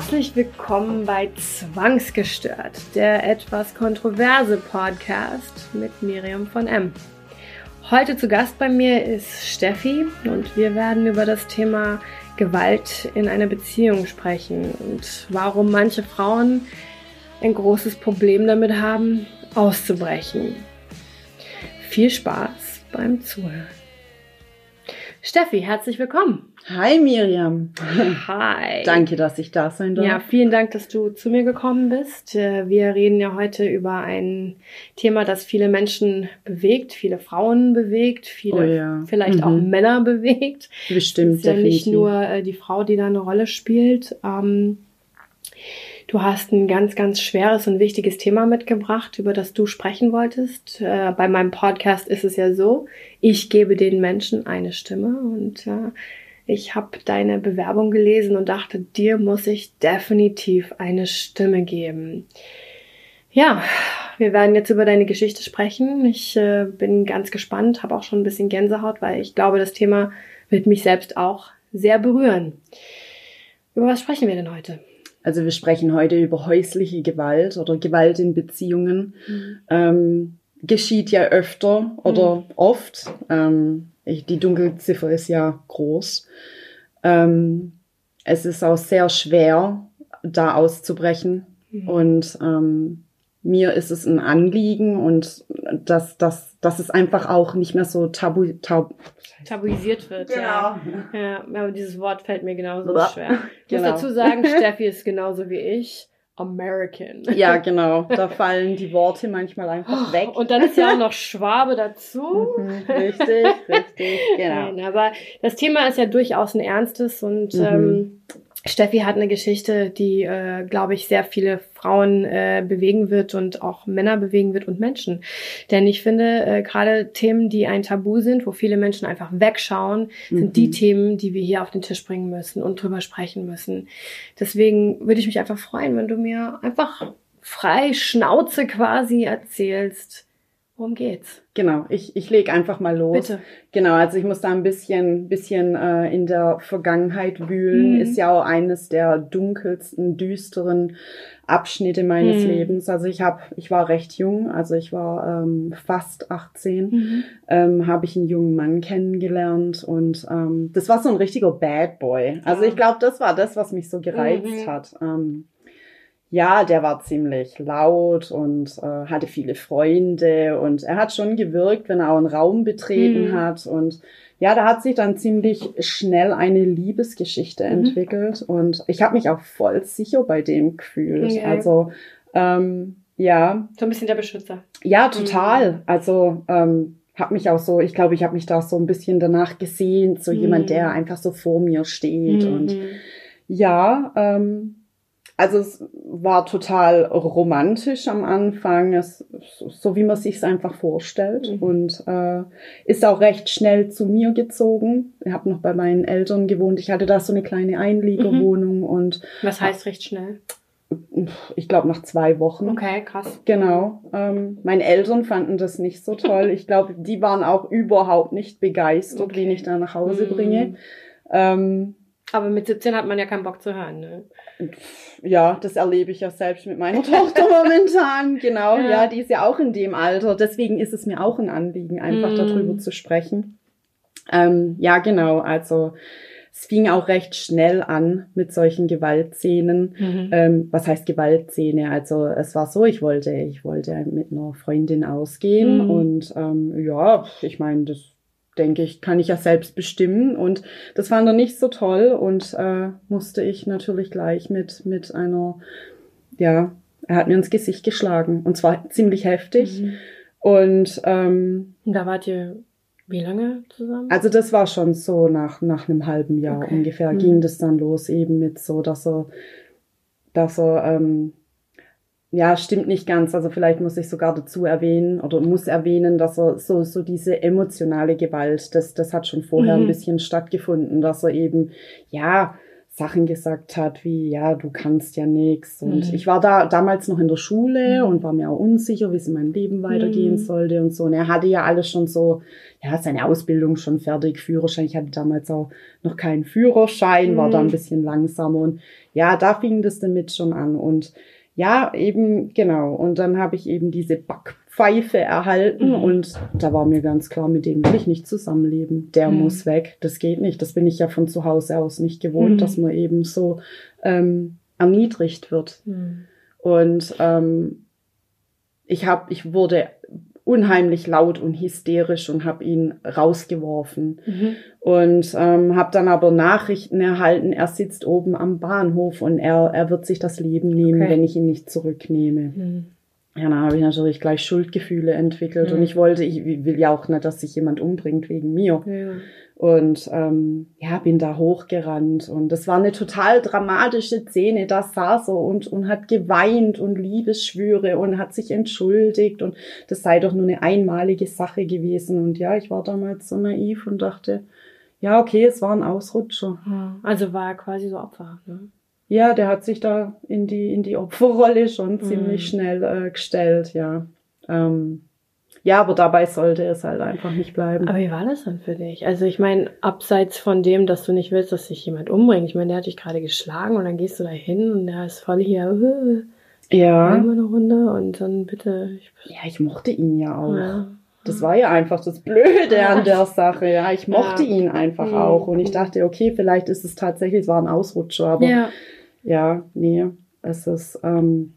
Herzlich willkommen bei Zwangsgestört, der etwas kontroverse Podcast mit Miriam von M. Heute zu Gast bei mir ist Steffi und wir werden über das Thema Gewalt in einer Beziehung sprechen und warum manche Frauen ein großes Problem damit haben, auszubrechen. Viel Spaß beim Zuhören. Steffi, herzlich willkommen. Hi Miriam. Hi. Danke, dass ich da sein darf. Ja, vielen Dank, dass du zu mir gekommen bist. Äh, wir reden ja heute über ein Thema, das viele Menschen bewegt, viele Frauen bewegt, viele Oh ja. vielleicht Mhm. auch Männer bewegt. Bestimmt, Es ist ja nicht definitiv. nur äh, die Frau, die da eine Rolle spielt. Ähm, du hast ein ganz, ganz schweres und wichtiges Thema mitgebracht, über das du sprechen wolltest. Äh, bei meinem Podcast ist es ja so, ich gebe den Menschen eine Stimme und äh, ich habe deine Bewerbung gelesen und dachte, dir muss ich definitiv eine Stimme geben. Ja, wir werden jetzt über deine Geschichte sprechen. Ich äh, bin ganz gespannt, habe auch schon ein bisschen Gänsehaut, weil ich glaube, das Thema wird mich selbst auch sehr berühren. Über was sprechen wir denn heute? Also wir sprechen heute über häusliche Gewalt oder Gewalt in Beziehungen. Ähm, geschieht ja öfter oder oft. Ähm, ich, die Dunkelziffer ist ja groß. Ähm, es ist auch sehr schwer, da auszubrechen. Und ähm, mir ist es ein Anliegen und dass, dass, dass es einfach auch nicht mehr so tabu, tabu Tabuisiert wird. Genau. Ja. ja, aber dieses Wort fällt mir genauso Blah. schwer. Ich muss Genau. dazu sagen, Steffi ist genauso wie ich. American. Ja, genau. Da fallen die Worte manchmal einfach weg. Und dann ist ja auch noch Schwabe dazu. Mhm, richtig, richtig, genau. Nein, aber das Thema ist ja durchaus ein ernstes und Mhm. ähm, Steffi hat eine Geschichte, die, äh, glaube ich, sehr viele Frauen äh, bewegen wird und auch Männer bewegen wird und Menschen. Denn ich finde, äh, gerade Themen, die ein Tabu sind, wo viele Menschen einfach wegschauen, sind Mhm. die Themen, die wir hier auf den Tisch bringen müssen und drüber sprechen müssen. Deswegen würde ich mich einfach freuen, wenn du mir einfach frei Schnauze quasi erzählst, worum geht's. Genau, ich, ich lege einfach mal los. Bitte. Genau, also ich muss da ein bisschen, bisschen äh, in der Vergangenheit wühlen. Mhm. Ist ja auch eines der dunkelsten, düsteren Abschnitte meines Mhm. Lebens. Also ich habe, ich war recht jung, also ich war ähm, fast 18. Mhm. ähm, habe ich einen jungen Mann kennengelernt und ähm, das war so ein richtiger Bad Boy. Also Ja. ich glaube, das war das, was mich so gereizt Mhm. hat. Ähm, ja, der war ziemlich laut und äh, hatte viele Freunde und er hat schon gewirkt, wenn er auch einen Raum betreten Mhm. hat und ja, da hat sich dann ziemlich schnell eine Liebesgeschichte Mhm. entwickelt und ich habe mich auch voll sicher bei dem gefühlt. Okay. Also ähm, ja, So ein bisschen der Beschützer. ja, total. Also ähm, habe mich auch so, ich glaube, ich habe mich da so ein bisschen danach gesehen, so Mhm. jemand, der einfach so vor mir steht. Und ja, ähm, also es war total romantisch am Anfang, es, so wie man sich's einfach vorstellt. Mhm. Und äh, ist auch recht schnell zu mir gezogen. Ich habe noch bei meinen Eltern gewohnt. Ich hatte da so eine kleine Einliegerwohnung und Was heißt recht schnell? ich glaube nach zwei Wochen. Okay, krass. Genau. Ähm, meine Eltern fanden das nicht so toll. Ich glaube, die waren auch überhaupt nicht begeistert, Okay. wen ich da nach Hause Mhm. bringe. Ähm, Aber mit 17 hat man ja keinen Bock zu hören, ne? ja, das erlebe ich ja selbst mit meiner Tochter momentan. Genau, Ja. ja. die ist ja auch in dem Alter. Deswegen ist es mir auch ein Anliegen, einfach Mhm. darüber zu sprechen. Ähm, ja, genau. Also es fing auch recht schnell an mit solchen Gewaltszenen. Mhm. Ähm, was heißt Gewaltszene? Also es war so, ich wollte, ich wollte mit einer Freundin ausgehen Mhm. und ähm, ja, ich meine, das denke ich, kann ich ja selbst bestimmen und das fand er nicht so toll und äh, musste ich natürlich gleich mit mit einer, ja, er hat mir ins Gesicht geschlagen und zwar ziemlich heftig Mhm. und ähm, Und da wart ihr wie lange zusammen? also das war schon so nach, nach einem halben Jahr Okay. ungefähr Mhm. ging das dann los eben mit so, dass er, dass er, ähm, ja, stimmt nicht ganz. Also vielleicht muss ich sogar dazu erwähnen oder muss erwähnen, dass er so, so diese emotionale Gewalt, das, das hat schon vorher Mhm. ein bisschen stattgefunden, dass er eben, ja, Sachen gesagt hat, wie, ja, du kannst ja nichts. Und mhm. ich war da damals noch in der Schule mhm. und war mir auch unsicher, wie es in meinem Leben weitergehen mhm. sollte und so. Und er hatte ja alles schon so, ja, seine Ausbildung schon fertig, Führerschein. Ich hatte damals auch noch keinen Führerschein, war da ein mhm. bisschen langsamer. Und ja, da fing das damit schon an. Und ja, eben, genau. Und dann habe ich eben diese Backpfeife erhalten mhm. und da war mir ganz klar, mit dem will ich nicht zusammenleben. Der mhm. muss weg. Das geht nicht. Das bin ich ja von zu Hause aus nicht gewohnt, mhm. dass man eben so ähm, erniedrigt wird. Mhm. Und ähm, ich habe, ich wurde unheimlich laut und hysterisch und habe ihn rausgeworfen. Mhm. Und ähm, habe dann aber Nachrichten erhalten, er sitzt oben am Bahnhof und er, er wird sich das Leben nehmen, okay. wenn ich ihn nicht zurücknehme. Mhm. Ja, dann habe ich natürlich gleich Schuldgefühle entwickelt mhm. und ich wollte, ich will ja auch nicht, dass sich jemand umbringt wegen mir. Ja. Und ähm, ja, bin da hochgerannt und das war eine total dramatische Szene. Da saß er und, und hat geweint und Liebesschwüre und hat sich entschuldigt und das sei doch nur eine einmalige Sache gewesen. Und ja, ich war damals so naiv und dachte, ja, okay, es war ein Ausrutscher. Also war er quasi so Opfer, ne? Ja, der hat sich da in die, in die Opferrolle schon mhm. ziemlich schnell äh, gestellt, ja. Ähm, ja, aber dabei sollte es halt einfach nicht bleiben. Aber wie war das dann für dich? Also ich meine, abseits von dem, dass du nicht willst, dass sich jemand umbringt. Ich meine, der hat dich gerade geschlagen und dann gehst du da hin und der ist voll hier. Äh, ja. Immer eine Runde und dann bitte. Ich, ja, ich mochte ihn ja auch. Ja. Das war ja einfach das Blöde an der Sache. Ja, ich mochte ja. ihn einfach mhm. auch und ich dachte, okay, vielleicht ist es tatsächlich, es war ein Ausrutscher, aber ja, ja nee, es ist. Ähm,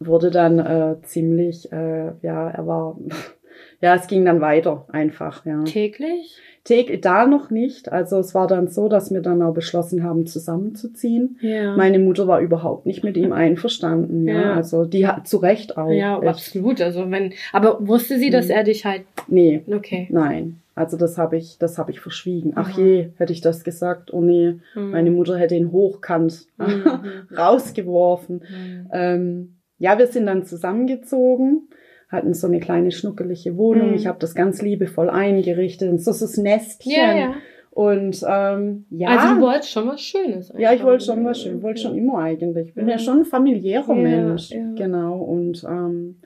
wurde dann äh, ziemlich, äh, ja, er war, ja, es ging dann weiter einfach, ja. Täglich? Täglich, da noch nicht. Also es war dann so, dass wir dann auch beschlossen haben, zusammenzuziehen. Ja. Meine Mutter war überhaupt nicht mit ihm einverstanden, ja. ja. Also die hat zu Recht auch. Ja, echt. absolut. Also wenn, aber wusste sie, dass hm. er dich halt. Nee. Okay. Nein. Also das habe ich, das habe ich verschwiegen. Ach mhm. je, hätte ich das gesagt. Oh nee, mhm. meine Mutter hätte ihn hochkant mhm. rausgeworfen. Mhm. Ähm, ja, wir sind dann zusammengezogen, hatten so eine kleine schnuckelige Wohnung. Mhm. Ich habe das ganz liebevoll eingerichtet. Und so das Nestchen. Ja, ja. Und ähm, ja. Also du wolltest schon was Schönes. Ja, ich wollte schon was Schönes. Ich wollte schon immer eigentlich. Ich bin ja, ja schon ein familiärer ja, Mensch. Ja. Genau. Und ähm,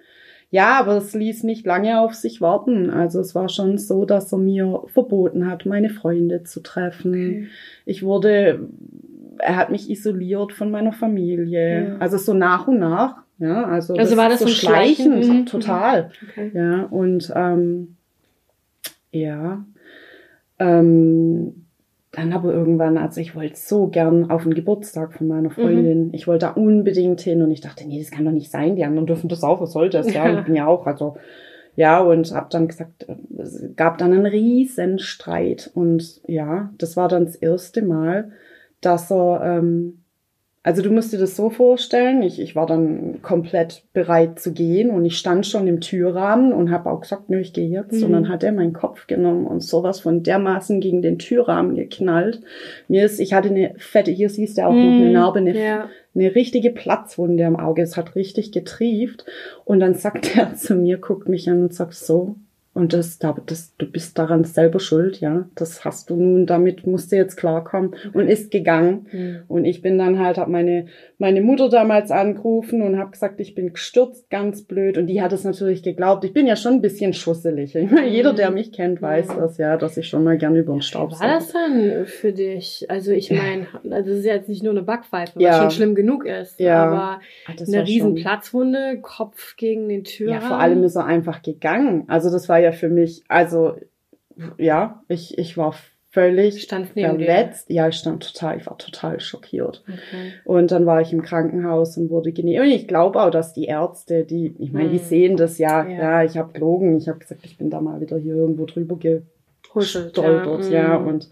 ja, aber es ließ nicht lange auf sich warten. Also es war schon so, dass er mir verboten hat, meine Freunde zu treffen. Okay. Ich wurde, er hat mich isoliert von meiner Familie. Also so nach und nach ja, also, also das war das so schleichend, schleichend mhm. total. Okay. Ja, und ähm, ja, ähm, dann aber irgendwann, also ich wollte so gern auf den Geburtstag von meiner Freundin. Mhm. Ich wollte da unbedingt hin und ich dachte, nee, das kann doch nicht sein. Die anderen dürfen das auch, was soll das? Ja, ich bin ja auch, also ja, und hab dann gesagt, es gab dann einen riesen Streit und ja, das war dann das erste Mal, dass er ähm, also du musst dir das so vorstellen, ich, ich war dann komplett bereit zu gehen und ich stand schon im Türrahmen und habe auch gesagt, nö, ich gehe jetzt. Mhm. Und dann hat er meinen Kopf genommen und sowas von dermaßen gegen den Türrahmen geknallt. Mir ist, ich hatte eine fette, hier siehst du auch mhm. noch eine mhm. Narbe, eine, ja. eine richtige Platzwunde am Auge. Es hat richtig getrieft. Und dann sagt er zu mir, guckt mich an und sagt so, und das, das, du bist daran selber schuld, ja. Das hast du nun, damit musst du jetzt klarkommen und ist gegangen. Mhm. Und ich bin dann halt, hab meine, meine Mutter damals angerufen und hab gesagt, ich bin gestürzt, ganz blöd. Und die hat es natürlich geglaubt. Ich bin ja schon ein bisschen schusselig. Meine, jeder, der mich kennt, weiß mhm. das ja, dass ich schon mal gern über den Staub Wie war das dann für dich? Also ich meine, also das ist jetzt nicht nur eine Backpfeife, was schon schlimm genug ist. Ja. Aber Ach, eine riesen Platzwunde, Kopf gegen den Türrahmen. Ja, vor allem ist er einfach gegangen. Also das war ja für mich, also ja, ich, ich war völlig verletzt. Ja, ich stand total, ich war total schockiert. Okay. Und dann war ich im Krankenhaus und wurde genäht. Und ich glaube auch, dass die Ärzte, die, ich meine, die hm. sehen das ja, ja, ja ich habe gelogen, ich habe gesagt, ich bin da mal wieder hier irgendwo drüber gestolpert, ja. ja. Hm. Und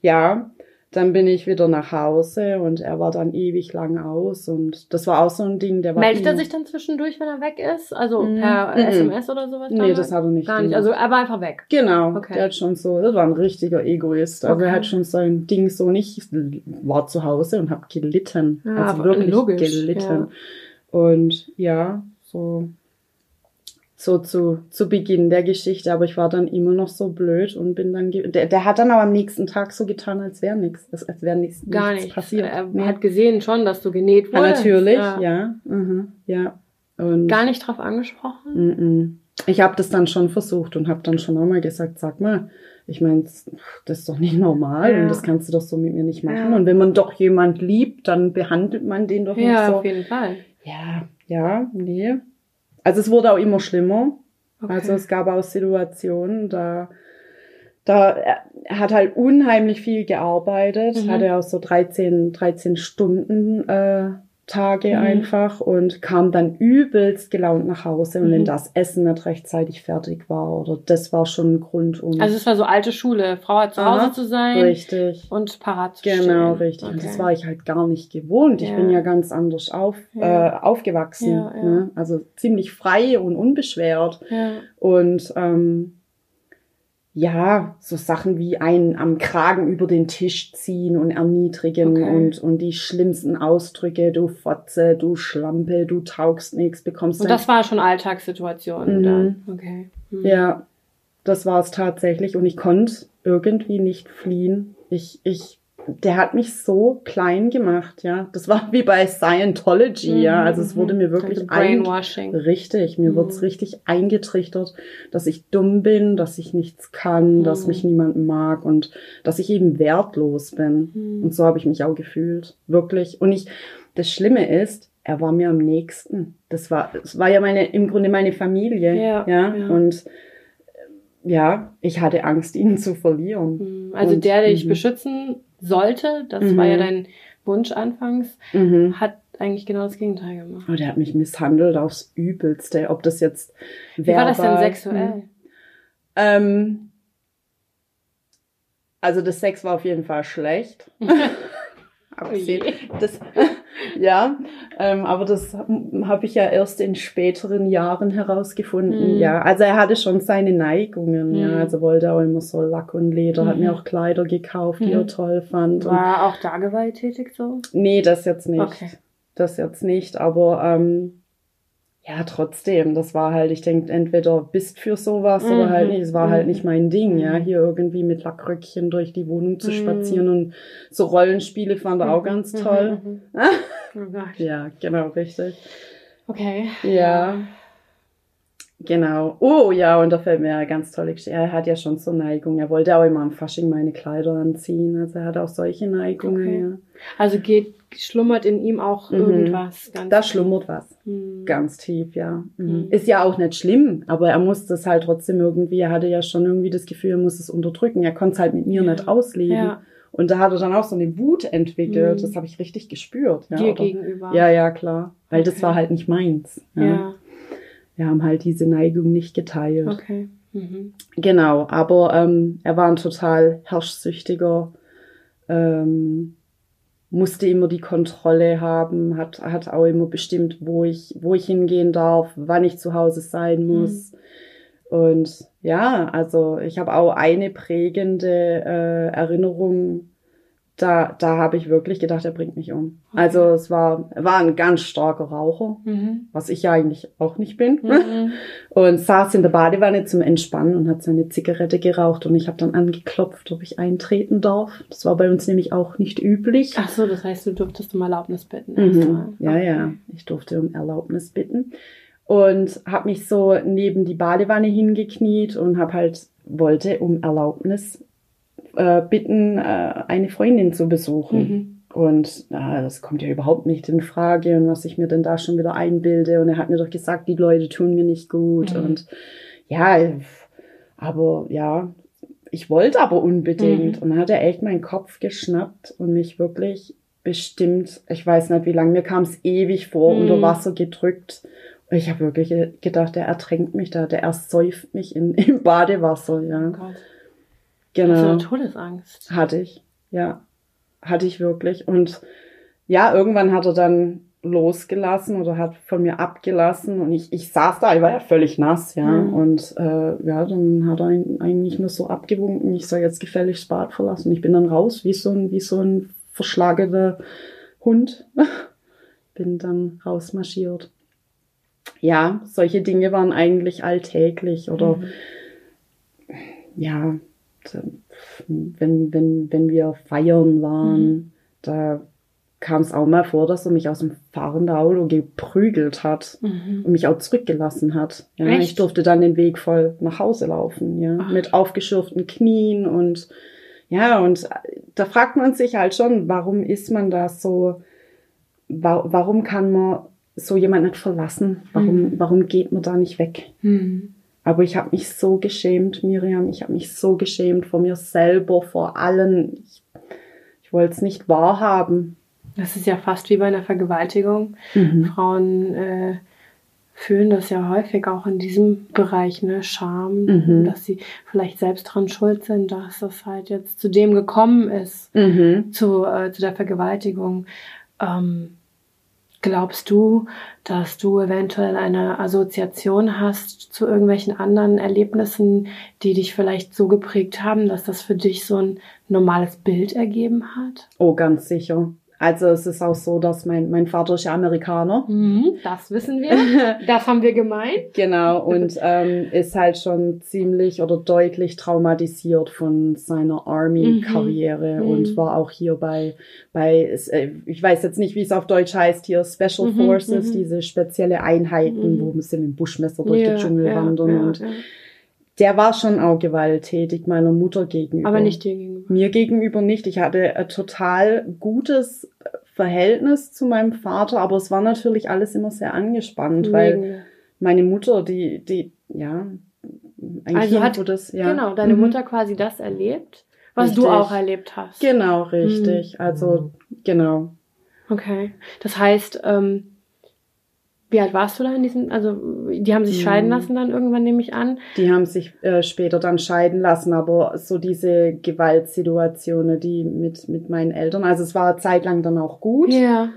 ja, dann bin ich wieder nach Hause und er war dann ewig lang aus und das war auch so ein Ding, der war. Meldet er sich dann zwischendurch, wenn er weg ist? Also mm, per SMS oder sowas? Nee, das hat er nicht. Gar nicht. Also er war einfach weg. Genau. Okay. Der hat schon so, das war ein richtiger Egoist. Also okay. er hat schon sein Ding so nicht, war zu Hause und hab gelitten. Ja, also wirklich logisch, gelitten. Ja. Und ja, so so zu, zu Beginn der Geschichte, aber ich war dann immer noch so blöd und bin dann, der, der hat dann aber am nächsten Tag so getan, als wäre nichts, als wäre nichts, Gar nichts passiert. Er nee. hat gesehen schon, dass du genäht wurdest. Ja, natürlich, ja. Ja, mhm, ja. Und Gar nicht drauf angesprochen? Mm. Ich habe das dann schon versucht und habe dann schon auch mal gesagt, sag mal, ich meine, das ist doch nicht normal ja. und das kannst du doch so mit mir nicht machen. Ja. Und wenn man doch jemand liebt, dann behandelt man den doch ja, nicht so. Ja, auf jeden Fall. Ja, ja, nee. Also es wurde auch immer schlimmer. Okay. Also es gab auch Situationen, da da er hat halt unheimlich viel gearbeitet, mhm. hatte auch so 13, 13 Stunden äh, Tage mhm. einfach und kam dann übelst gelaunt nach Hause. Und mhm. wenn das Essen nicht rechtzeitig fertig war oder das war schon ein Grund, um. Also es war so alte Schule. Frau hat zu Hause zu sein. Richtig. Und parat zu Genau, stehen. richtig. Okay. Und das war ich halt gar nicht gewohnt. Ja. Ich bin ja ganz anders auf, ja. äh, aufgewachsen. Ja, ne? Also ziemlich frei und unbeschwert. Und ähm, ja, so Sachen wie einen am Kragen über den Tisch ziehen und erniedrigen okay. und, und die schlimmsten Ausdrücke, du Fotze, du Schlampe, du taugst nichts, bekommst Und das war schon Alltagssituation mhm. dann. Okay. Mhm. Ja, das war es tatsächlich und ich konnte irgendwie nicht fliehen. Ich, ich der hat mich so klein gemacht, ja. Das war wie bei Scientology, mhm, ja. Also es wurde mir wirklich Brainwashing. Richtig, mir mhm. wurde es richtig eingetrichtert, dass ich dumm bin, dass ich nichts kann, mhm. dass mich niemand mag und dass ich eben wertlos bin. Mhm. Und so habe ich mich auch gefühlt, wirklich. Und ich, das Schlimme ist, er war mir am nächsten. Das war, das war ja meine, im Grunde meine Familie, ja. ja? ja. Und ja, ich hatte Angst, ihn zu verlieren. Mhm. Also und, der, der dich mhm. beschützen sollte, das mhm. war ja dein Wunsch anfangs, mhm. hat eigentlich genau das Gegenteil gemacht. Oh, der hat mich misshandelt aufs Übelste. Ob das jetzt Wie war das denn sexuell? Ähm, also das Sex war auf jeden Fall schlecht. abgesehen. Oh das, ja, ähm, aber das habe ich ja erst in späteren Jahren herausgefunden. Mhm. Ja, also er hatte schon seine Neigungen. Mhm. Ja, also wollte auch immer so Lack und Leder, mhm. hat mir auch Kleider gekauft, die er mhm. toll fand. War er auch da gewalttätig so? Nee, das jetzt nicht. Okay. Das jetzt nicht, aber ähm, ja, trotzdem, das war halt, ich denke, entweder bist für sowas mhm. oder halt nicht. Es war halt mhm. halt nicht mein Ding, ja, mhm. hier irgendwie mit Lackröckchen durch die Wohnung zu mhm. spazieren und so Rollenspiele fand er auch ganz toll. oh ja, genau, richtig. Okay. Ja. Genau. Oh ja, und da fällt mir eine ganz tolle Geschichte. Er hat ja schon so Neigung. Er wollte auch immer am Fasching meine Kleider anziehen. Also er hat auch solche Neigungen. Okay. Ja. Also geht, schlummert in ihm auch mhm. irgendwas. Ganz da schlummert was. Mhm. Ganz tief, ja. Mhm. mhm. Ist ja auch nicht schlimm, aber er muss das halt trotzdem irgendwie, er hatte ja schon irgendwie das Gefühl, er muss es unterdrücken. Er konnte es halt mit mir ja. nicht ausleben. Ja. Und da hat er dann auch so eine Wut entwickelt. Mhm. Das habe ich richtig gespürt. Ja, Dir aber, gegenüber. Ja, ja, klar. Weil okay. das war halt nicht meins. ja wir haben halt diese Neigung nicht geteilt. Okay. Mhm. Genau, aber ähm, er war ein total herrschsüchtiger, ähm, musste immer die Kontrolle haben, hat, hat auch immer bestimmt, wo ich, wo ich hingehen darf, wann ich zu Hause sein mhm. muss. Mhm. Und ja, also ich habe auch eine prägende äh, Erinnerung da, da habe ich wirklich gedacht, er bringt mich um. Okay. Also es war, er war ein ganz starker Raucher, mhm. was ich ja eigentlich auch nicht bin. Mhm. Und saß in der Badewanne zum Entspannen und hat seine Zigarette geraucht und ich habe dann angeklopft, ob ich eintreten darf. Das war bei uns nämlich auch nicht üblich. Ach so, das heißt, du durftest um Erlaubnis bitten. Mhm. Ja, ja, ich durfte um Erlaubnis bitten und habe mich so neben die Badewanne hingekniet und habe halt wollte um Erlaubnis äh, bitten, äh, eine Freundin zu besuchen. Mhm. Und äh, das kommt ja überhaupt nicht in Frage und was ich mir denn da schon wieder einbilde. Und er hat mir doch gesagt, die Leute tun mir nicht gut. Mhm. Und ja, aber ja, ich wollte aber unbedingt. Mhm. Und dann hat er echt meinen Kopf geschnappt und mich wirklich bestimmt, ich weiß nicht wie lange, mir kam es ewig vor, mhm. unter Wasser gedrückt. Und ich habe wirklich gedacht, der ertränkt mich da, der ersäuft mich in, im Badewasser, ja. Oh Genau. Hast du eine Todesangst? Hatte ich, ja. Hatte ich wirklich. Und ja, irgendwann hat er dann losgelassen oder hat von mir abgelassen und ich, ich saß da, ich war ja völlig nass, ja. Mhm. Und äh, ja, dann hat er eigentlich nur so abgewunken, ich soll jetzt gefällig das Bad verlassen. Ich bin dann raus, wie so ein, wie so ein verschlagener Hund. bin dann rausmarschiert. Ja, solche Dinge waren eigentlich alltäglich oder Mhm. ja, wenn, wenn, wenn wir feiern waren, da kam es auch mal vor, dass er mich aus dem fahrenden Auto geprügelt hat Mhm. und mich auch zurückgelassen hat. Ja, Echt? ich durfte dann den Weg voll nach Hause laufen, ja, Ach. mit aufgeschürften Knien und ja, und da fragt man sich halt schon, warum ist man da so, wa warum kann man so jemand nicht verlassen? Warum, Mhm. warum geht man da nicht weg? Mhm. Aber ich habe mich so geschämt, Miriam. Ich habe mich so geschämt vor mir selber, vor allen. Ich, ich wollte es nicht wahrhaben. Das ist ja fast wie bei einer Vergewaltigung. Mhm. Frauen äh, fühlen das ja häufig auch in diesem Bereich, ne, Scham, Mhm. dass sie vielleicht selbst dran schuld sind, dass das halt jetzt zu dem gekommen ist, Mhm. zu, äh, zu der Vergewaltigung. Ähm, glaubst du, dass du eventuell eine Assoziation hast zu irgendwelchen anderen Erlebnissen, die dich vielleicht so geprägt haben, dass das für dich so ein normales Bild ergeben hat? Oh, ganz sicher. Also es ist auch so, dass mein, mein Vater ist ja Amerikaner. Mhm, das wissen wir. Das haben wir gemeint. Genau, und ähm, ist halt schon ziemlich oder deutlich traumatisiert von seiner Army-Karriere Mhm. und war auch hier bei, bei äh, ich weiß jetzt nicht, wie es auf Deutsch heißt, hier Special Mhm, Forces, mhm. diese spezielle Einheiten, Mhm. wo sie mit dem Buschmesser durch Ja, den Dschungel ja, wandern. ja, und. Der war schon auch gewalttätig meiner Mutter gegenüber. Aber nicht dir gegenüber. Mir gegenüber nicht. Ich hatte ein total gutes Verhältnis zu meinem Vater, aber es war natürlich alles immer sehr angespannt, weil Mega. meine Mutter, die, die, ja, ein Also Kind, hat- wo das, ja. Genau, deine Mhm. Mutter quasi das erlebt, was Richtig. du auch erlebt hast. Genau, richtig. Also, genau. Okay. Das heißt, ähm, wie alt warst du da in diesem, also die haben sich scheiden Mhm. lassen dann irgendwann, nehme ich an. Die haben sich äh, später dann scheiden lassen, aber so diese Gewaltsituationen, die mit, mit meinen Eltern, also es war eine Zeit lang dann auch gut, Ja.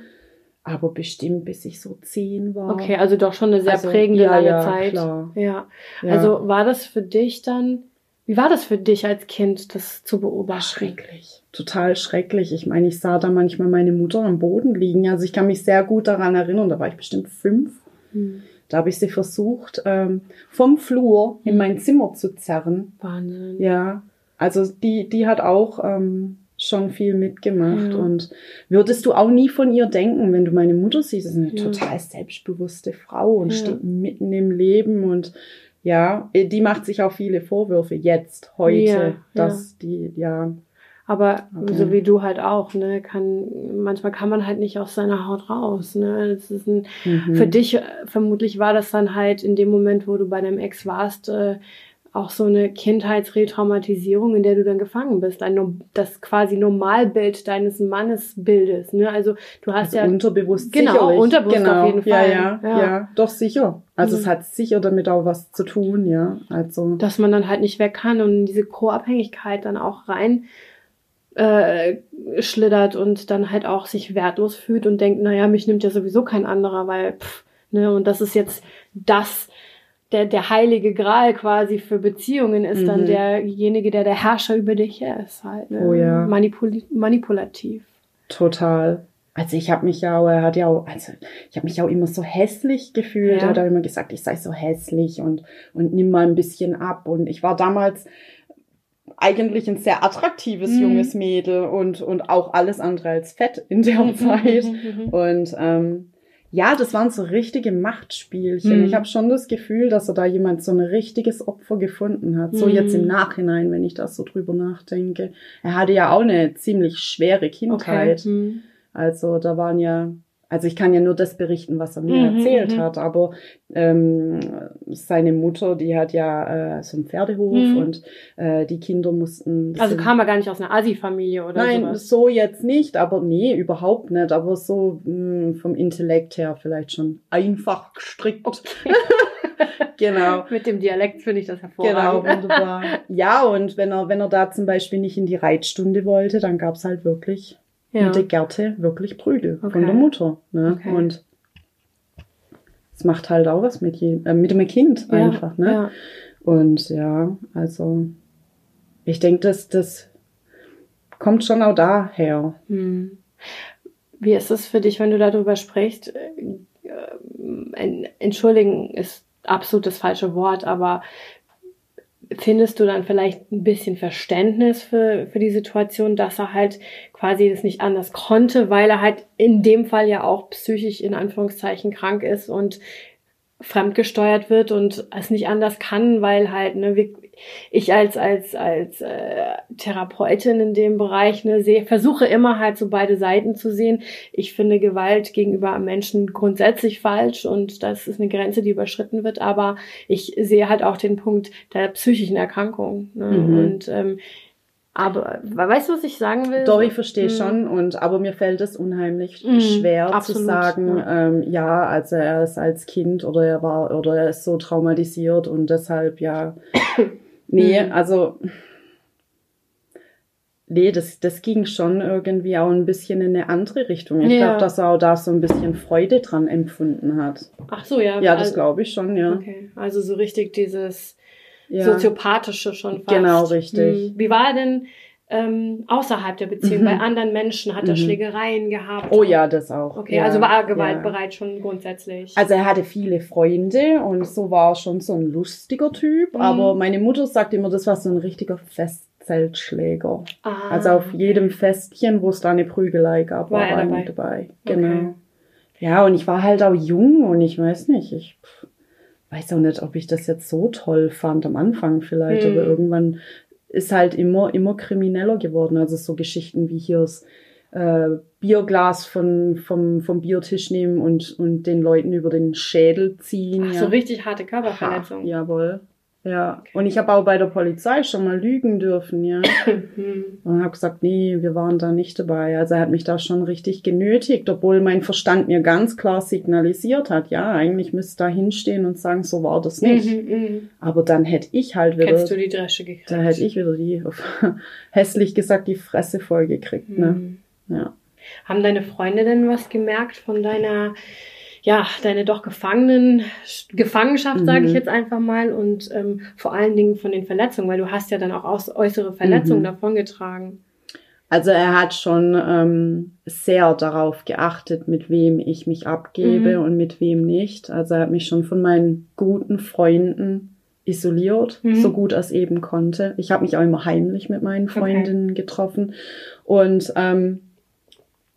aber bestimmt bis ich so zehn war. Okay, also doch schon eine sehr Also, prägende ja, lange ja, Zeit. klar. Ja. Ja. Also war das für dich dann, wie war das für dich als Kind, das zu beobachten? Schrecklich. Total schrecklich. Ich meine, ich sah da manchmal meine Mutter am Boden liegen. Also ich kann mich sehr gut daran erinnern, da war ich bestimmt fünf. Hm. Da habe ich sie versucht, ähm, vom Flur in mein Zimmer zu zerren. Wahnsinn. Ja, also die, die hat auch ähm, schon viel mitgemacht. Ja. Und würdest du auch nie von ihr denken, wenn du meine Mutter siehst, ist eine Ja. total selbstbewusste Frau und Ja. steht mitten im Leben und ja, äh, die macht sich auch viele Vorwürfe jetzt, heute, Ja, dass die, ja, Aber Okay. so wie du halt auch, ne, kann, manchmal kann man halt nicht aus seiner Haut raus, ne. Das ist ein, mhm. Für dich äh, vermutlich war das dann halt in dem Moment, wo du bei deinem Ex warst, äh, auch so eine Kindheitsretraumatisierung, in der du dann gefangen bist. Ein, das quasi Normalbild deines Mannesbildes. Ne? Also du hast Also ja unterbewusst Genau, sicherlich. unterbewusst genau. auf jeden Ja, Fall. ja, Ja. ja, doch sicher. Also Mhm. es hat sicher damit auch was zu tun, ja. Also dass man dann halt nicht weg kann und in diese Co-Abhängigkeit dann auch rein äh, schlittert und dann halt auch sich wertlos fühlt und denkt, naja, mich nimmt ja sowieso kein anderer, weil, pff, ne, und das ist jetzt das, der, der heilige Gral quasi für Beziehungen ist dann Mhm. derjenige, der der Herrscher über dich ist, halt, ne? Oh ja. Manipul manipulativ. Total. Also ich habe mich ja auch, er hat ja auch, also ich habe mich auch immer so hässlich gefühlt. Ja. Er hat auch immer gesagt, ich sei so hässlich und, und nimm mal ein bisschen ab. Und ich war damals eigentlich ein sehr attraktives Mhm. junges Mädel und, und auch alles andere als fett in der Zeit. Und ähm, ja, das waren so richtige Machtspielchen. Mhm. Ich habe schon das Gefühl, dass er da jemand so ein richtiges Opfer gefunden hat. So Mhm. jetzt im Nachhinein, wenn ich das so drüber nachdenke. Er hatte ja auch eine ziemlich schwere Okay. Kindheit. Hm. Also da waren ja, also ich kann ja nur das berichten, was er mir Mhm, erzählt mhm. hat, aber ähm, seine Mutter, die hat ja äh, so einen Pferdehof Mhm. und äh, die Kinder mussten. Also kam er gar nicht aus einer Asi-Familie oder Nein, sowas. so jetzt nicht, aber nee, überhaupt nicht. Aber so mh, vom Intellekt her vielleicht schon einfach gestrickt. Okay. Genau. Mit dem Dialekt finde ich das Genau, hervorragend. wunderbar. Ja, und wenn er, wenn er da zum Beispiel nicht in die Reitstunde wollte, dann gab's halt wirklich Ja. mit der Gerte wirklich Prügel Okay. von der Mutter. Ne? Okay. Und es macht halt auch was mit, je, äh, mit dem Kind Ja, einfach. Ne? Ja. Und ja, also ich denke, das, das kommt schon auch daher. Hm. Wie ist es für dich, wenn du darüber sprichst? äh, entschuldigen ist absolut das falsche Wort, aber findest du dann vielleicht ein bisschen Verständnis für, für die Situation, dass er halt quasi das nicht anders konnte, weil er halt in dem Fall ja auch psychisch in Anführungszeichen krank ist und fremdgesteuert wird und es nicht anders kann, weil halt ne, wir, ich als als als äh, Therapeutin in dem Bereich ne, sehe, versuche immer halt so beide Seiten zu sehen. Ich finde Gewalt gegenüber Menschen grundsätzlich falsch und das ist eine Grenze, die überschritten wird. Aber ich sehe halt auch den Punkt der psychischen Erkrankung ne? Mhm. und ähm, aber weißt du, was ich sagen will? Doch, ich verstehe mhm. schon. Und aber mir fällt es unheimlich mhm, schwer absolut, zu sagen, ja. Ähm, ja, also er ist als Kind oder er war oder er ist so traumatisiert und deshalb ja. Nee, mhm. also nee, das, das ging schon irgendwie auch ein bisschen in eine andere Richtung. Ich ja. glaube, dass er auch da so ein bisschen Freude dran empfunden hat. Ach so, ja. Ja, das glaube ich schon, ja. Okay, also so richtig dieses ja. soziopathische schon fast. Genau, richtig. Hm. Wie war er denn ähm, außerhalb der Beziehung? Mhm. Bei anderen Menschen hat er mhm. Schlägereien gehabt? Oh ja, das auch. Okay, ja. also war er gewaltbereit ja. schon grundsätzlich? Also er hatte viele Freunde und so war er schon so ein lustiger Typ. Mhm. Aber meine Mutter sagt immer, das war so ein richtiger Festzeltschläger. Ah, also auf jedem Festchen, wo es da eine Prügelei gab, war, war er dabei. dabei. Genau. Okay. Ja, und ich war halt auch jung und ich weiß nicht, ich weiß auch nicht, ob ich das jetzt so toll fand am Anfang vielleicht, mhm. aber irgendwann ist halt immer, immer krimineller geworden. Also so Geschichten wie hier das äh, Bierglas von, vom, vom Biertisch nehmen und, und den Leuten über den Schädel ziehen. Ach, ja. so richtig harte Körperverletzung. Ha, jawohl. Ja, okay. und ich habe auch bei der Polizei schon mal lügen dürfen, ja. und habe gesagt, nee, wir waren da nicht dabei. Also er hat mich da schon richtig genötigt, obwohl mein Verstand mir ganz klar signalisiert hat, ja, eigentlich müsste da hinstehen und sagen, so war das nicht. Mhm, mhm. Aber dann hätte ich halt wieder. Hättest du die Dresche gekriegt. Da hätte ich wieder die, hässlich gesagt, die Fresse voll gekriegt, ne? mhm. ne? Ja. Haben deine Freunde denn was gemerkt von deiner ja, deine doch Gefangenen, Gefangenschaft, mhm. sage ich jetzt einfach mal, und ähm, vor allen Dingen von den Verletzungen, weil du hast ja dann auch aus, äußere Verletzungen mhm. davongetragen. Also er hat schon ähm, sehr darauf geachtet, mit wem ich mich abgebe mhm. und mit wem nicht. Also er hat mich schon von meinen guten Freunden isoliert, mhm. so gut als eben konnte. Ich habe mich auch immer heimlich mit meinen Freundinnen okay. getroffen. Und ähm,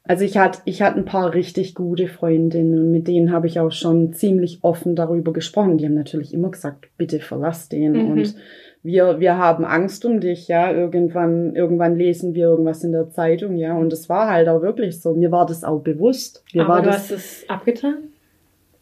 also ich hatte, ich hatte ein paar richtig gute Freundinnen und mit denen habe ich auch schon ziemlich offen darüber gesprochen. Die haben natürlich immer gesagt, bitte verlass den mhm. und wir, wir haben Angst um dich, ja. Irgendwann, irgendwann lesen wir irgendwas in der Zeitung, ja. Und es war halt auch wirklich so. Mir war das auch bewusst. Mir Aber war du das, hast es abgetan?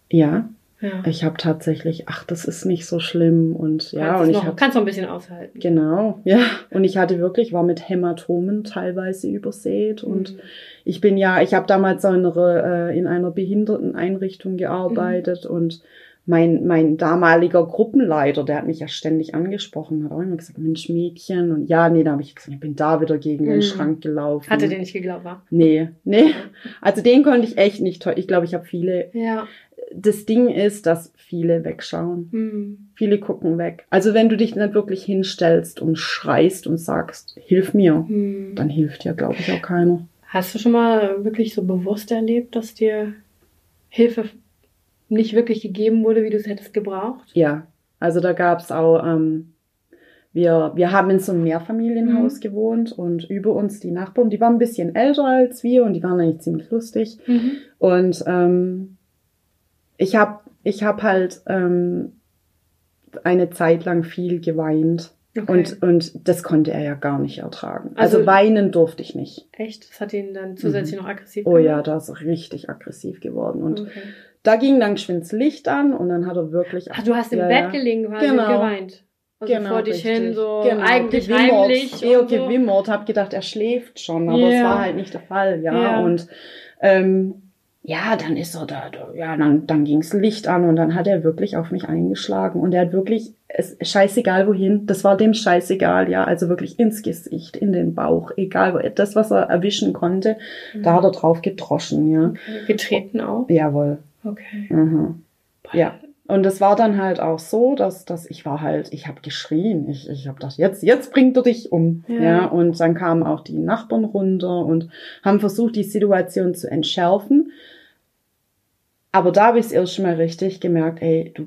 Ja. Ja. Ich habe tatsächlich, ach, das ist nicht so schlimm und ja kannst und ich hab, kannst noch ein bisschen aushalten. Genau, ja und ich hatte wirklich war mit Hämatomen teilweise übersät mhm. und ich bin ja, ich habe damals in einer, äh, in einer Behinderteneinrichtung gearbeitet mhm. und mein, mein damaliger Gruppenleiter, der hat mich ja ständig angesprochen, hat auch immer gesagt, Mensch, Mädchen. Und ja, nee, da habe ich gesagt, ich bin da wieder gegen den mhm. Schrank gelaufen. Hatte der nicht geglaubt, war? Nee, nee. Also den konnte ich echt nicht toll. Ich glaube, ich habe viele. Ja das Ding ist, dass viele wegschauen. Mhm. Viele gucken weg. Also wenn du dich nicht wirklich hinstellst und schreist und sagst, hilf mir, mhm. dann hilft dir, glaube ich, auch keiner. Hast du schon mal wirklich so bewusst erlebt, dass dir Hilfe nicht wirklich gegeben wurde, wie du es hättest gebraucht? Ja, also da gab es auch, ähm, wir, wir haben in so einem Mehrfamilienhaus mhm. gewohnt und über uns die Nachbarn, die waren ein bisschen älter als wir und die waren eigentlich ziemlich lustig. Mhm. Und ähm, ich habe ich hab halt ähm, eine Zeit lang viel geweint. Okay. Und, und das konnte er ja gar nicht ertragen. Also, also, weinen durfte ich nicht. Echt? Das hat ihn dann zusätzlich mhm. noch aggressiv gemacht? Oh ja, da ist richtig aggressiv geworden. Und okay. da ging dann geschwind Licht an und dann hat er wirklich... Ach, du hast im ja, Bett gelegen quasi genau. und geweint. Also genau, vor dich hin, so genau. eigentlich gewimmert, heimlich. Eher so. gewimmert, hab gedacht, er schläft schon, aber yeah. es war halt nicht der Fall, ja. Yeah. Und ähm, ja, dann ist er da, ja, dann, dann ging's Licht an und dann hat er wirklich auf mich eingeschlagen und er hat wirklich, es, scheißegal wohin, das war dem scheißegal, ja, also wirklich ins Gesicht, in den Bauch, egal, das, was er erwischen konnte, mhm. da hat er drauf gedroschen, ja. Getreten auch? Jawohl. Okay. Mhm. Ja. Und es war dann halt auch so, dass, dass ich war halt, ich habe geschrien, ich, ich habe gedacht, jetzt, jetzt bringt er dich um. Ja. ja. Und dann kamen auch die Nachbarn runter und haben versucht, die Situation zu entschärfen. Aber da habe ich es erst mal richtig gemerkt, ey, du,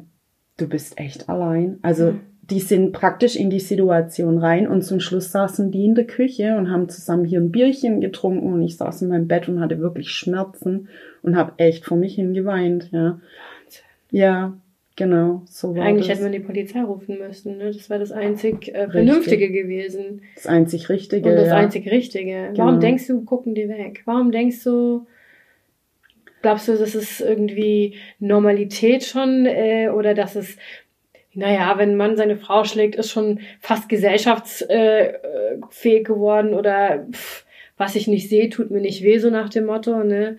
du bist echt allein. Also Mhm. die sind praktisch in die Situation rein und zum Schluss saßen die in der Küche und haben zusammen hier ein Bierchen getrunken und ich saß in meinem Bett und hatte wirklich Schmerzen und habe echt vor mich hin geweint, ja. Ja, genau, so war Eigentlich das. hätte man die Polizei rufen müssen. Ne? Das wäre das einzig äh, Vernünftige gewesen. das einzig Richtige. Und das ja. einzig Richtige. Genau. Warum denkst du, gucken die weg? Warum denkst du, glaubst du, das ist irgendwie Normalität schon äh, oder dass es, naja, wenn ein Mann seine Frau schlägt, ist schon fast gesellschaftsfähig äh, fähig geworden oder pff, was ich nicht sehe, tut mir nicht weh, so nach dem Motto, ne?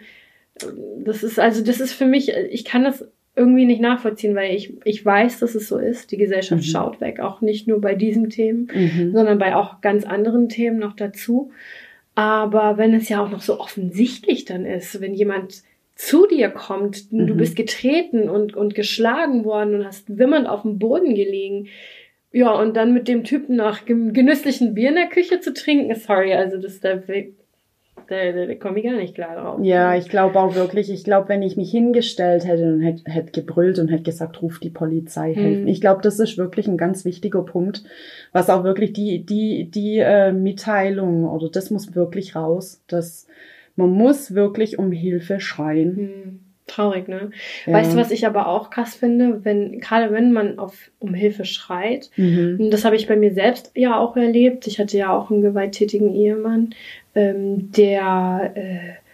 Das ist, also das ist für mich, ich kann das irgendwie nicht nachvollziehen, weil ich, ich weiß, dass es so ist. Die Gesellschaft Mhm. schaut weg, auch nicht nur bei diesen Themen Mhm. sondern bei auch ganz anderen Themen noch dazu. Aber wenn es ja auch noch so offensichtlich dann ist, wenn jemand zu dir kommt, du Mhm. bist getreten und, und geschlagen worden und hast wimmernd auf dem Boden gelegen, ja, und dann mit dem Typen nach genüsslichen Bier in der Küche zu trinken, sorry, also das, da, da, da, da komme ich gar nicht klar drauf. Ja, ich glaube auch wirklich, ich glaube, wenn ich mich hingestellt hätte und hätte, hätte gebrüllt und hätte gesagt, ruf die Polizei, helfen. Hm. Ich glaube, das ist wirklich ein ganz wichtiger Punkt, was auch wirklich die, die, die äh, Mitteilung oder das muss wirklich raus, dass man muss wirklich um Hilfe schreien. Hm, traurig, ne? Ja. Weißt du, was ich aber auch krass finde, wenn, gerade wenn man auf, um Hilfe schreit, Mhm. Und Das habe ich bei mir selbst ja auch erlebt. Ich hatte ja auch einen gewalttätigen Ehemann, ähm, der äh,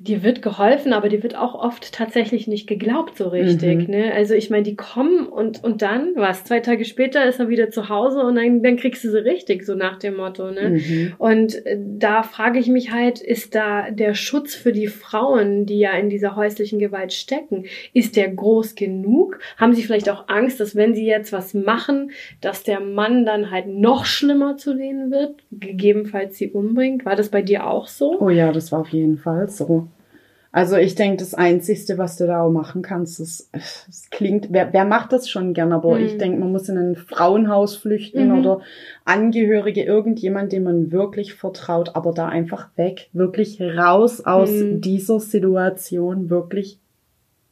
dir wird geholfen, aber dir wird auch oft tatsächlich nicht geglaubt so richtig. Mhm. Ne? Also ich meine, die kommen und und dann was? Zwei Tage später ist er wieder zu Hause und dann, dann kriegst du sie richtig so nach dem Motto. Ne? Mhm. Und äh, da frage ich mich halt, ist da der Schutz für die Frauen, die ja in dieser häuslichen Gewalt stecken, ist der groß genug? Haben sie vielleicht auch Angst, dass wenn sie jetzt was machen, dass der Mann dann halt noch schlimmer zu denen wird, gegebenenfalls sie umbringt? War das bei dir auch so? Oh ja, das war auf jeden Fall so. Also ich denke, das Einzigste, was du da auch machen kannst, ist, es klingt, wer, wer macht das schon gern, aber Mhm. ich denke, man muss in ein Frauenhaus flüchten Mhm. oder Angehörige, irgendjemand, dem man wirklich vertraut, aber da einfach weg, wirklich raus aus Mhm. dieser Situation, wirklich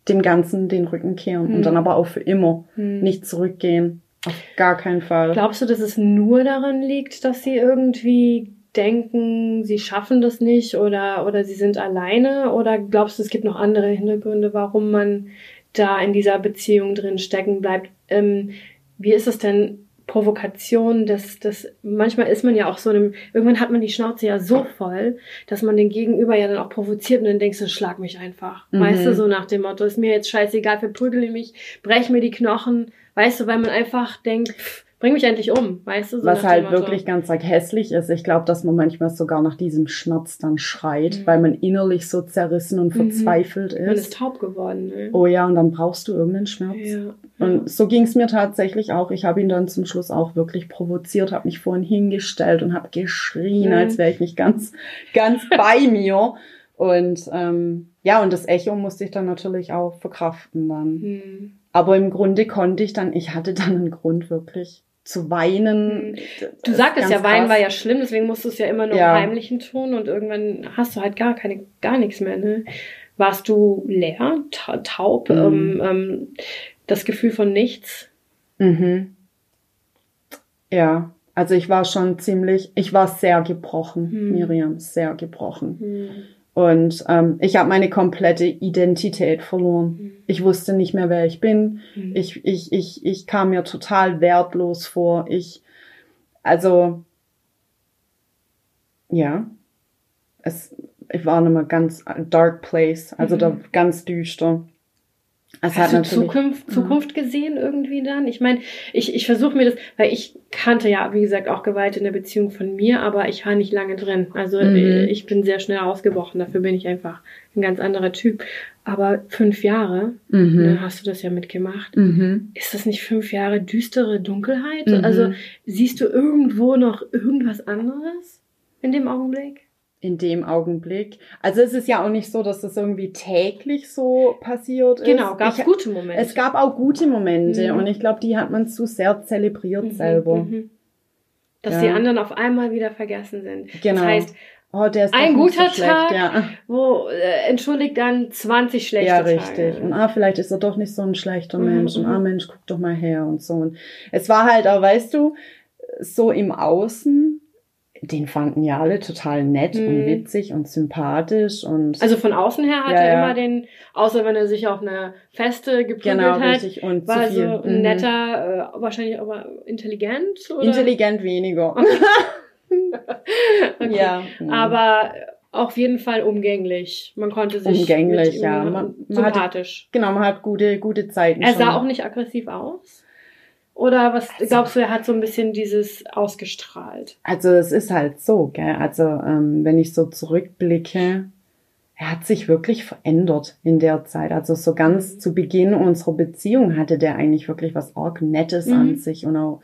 dem Ganzen den Rücken kehren Mhm. und dann aber auch für immer Hm. nicht zurückgehen. Auf gar keinen Fall. Glaubst du, dass es nur daran liegt, dass sie irgendwie denken, sie schaffen das nicht oder, oder sie sind alleine? Oder glaubst du, es gibt noch andere Hintergründe, warum man da in dieser Beziehung drin stecken bleibt? Ähm, wie ist es denn? Provokation, das, das, manchmal ist man ja auch so einem, irgendwann hat man die Schnauze ja so voll, dass man den Gegenüber ja dann auch provoziert und dann denkst du, schlag mich einfach. Mhm. Weißt du, so nach dem Motto, ist mir jetzt scheißegal, verprügel mich, brech mir die Knochen, weißt du, weil man einfach denkt, pff, bring mich endlich um, weißt du, so Was halt wirklich ganz arg hässlich ist, ich glaube, dass man manchmal sogar nach diesem Schmerz dann schreit, Mhm. weil man innerlich so zerrissen und Mhm. verzweifelt man ist ist. taub geworden. Ne? Oh ja, und dann brauchst du irgendeinen Schmerz. ja. Und so ging es mir tatsächlich auch. Ich habe ihn dann zum Schluss auch wirklich provoziert, habe mich vorhin hingestellt und habe geschrien, Mhm. als wäre ich nicht ganz, ganz bei mir. Und ähm, ja, und das Echo musste ich dann natürlich auch verkraften dann. Hm. Aber im Grunde konnte ich dann, ich hatte dann einen Grund wirklich zu weinen. Du Das sagtest ja, ganz Wein krass. war ja schlimm, deswegen musst du es ja immer nur Ja. im Heimlichen tun und irgendwann hast du halt gar keine, gar nichts mehr. Ne? Warst du leer, ta taub, Mhm. ähm, ähm, das Gefühl von nichts? Mhm. Ja, also ich war schon ziemlich, ich war sehr gebrochen, Hm. Miriam, sehr gebrochen. Und ähm, ich habe meine komplette Identität verloren. Hm. Ich wusste nicht mehr, wer ich bin. Hm. Ich, ich, ich, ich kam mir total wertlos vor. Ich, also, ja, es, ich war in einem ganz dark place, also Mhm. da ganz düster. Es Hast du Zukunft, Ja. Zukunft gesehen irgendwie dann? Ich meine, ich, ich versuche mir das, weil ich kannte ja, wie gesagt, auch Gewalt in der Beziehung von mir, aber ich war nicht lange drin. Also Mhm. äh, ich bin sehr schnell ausgebrochen. Dafür bin ich einfach ein ganz anderer Typ. Aber fünf Jahre, Mhm. ne, hast du das ja mitgemacht. Mhm. Ist das nicht fünf Jahre düstere Dunkelheit? Mhm. Also siehst du irgendwo noch irgendwas anderes in dem Augenblick? In dem Augenblick. Also es ist ja auch nicht so, dass das irgendwie täglich so passiert ist. Genau, gab es gute Momente. Es gab auch gute Momente Mhm. und ich glaube, die hat man zu sehr zelebriert Mhm, selber. mhm. Dass Ja. die anderen auf einmal wieder vergessen sind. Genau. Das heißt, oh, der ist Ein guter so schlecht, Tag, ja. wo äh, entschuldigt dann 20 schlechte Ja, Tage. richtig. Und ah, vielleicht ist er doch nicht so ein schlechter Mhm, Mensch. Und mhm. ah, Mensch, guck doch mal her und so. Und es war halt auch, weißt du, so im Außen, den fanden ja alle total nett und Mhm. witzig und sympathisch und Also von außen her hat Ja, er ja. immer den, außer wenn er sich auf eine Feste geprügelt genau hat, richtig und war so ein Mhm. netter, äh, wahrscheinlich aber intelligent oder? Intelligent weniger. Okay. Ja. mhm. Aber auf jeden Fall umgänglich. Man konnte sich Umgänglich, ja. Man- man hatte- sympathisch. Genau, man hat gute, gute Zeiten Er schon. sah auch nicht aggressiv aus? Oder was Also- glaubst du, er hat so ein bisschen dieses ausgestrahlt? Also es ist halt so, gell? Also ähm, wenn ich so zurückblicke, er hat sich wirklich verändert in der Zeit. Also so ganz zu Beginn unserer Beziehung hatte der eigentlich wirklich was arg Nettes Mhm. an sich und auch,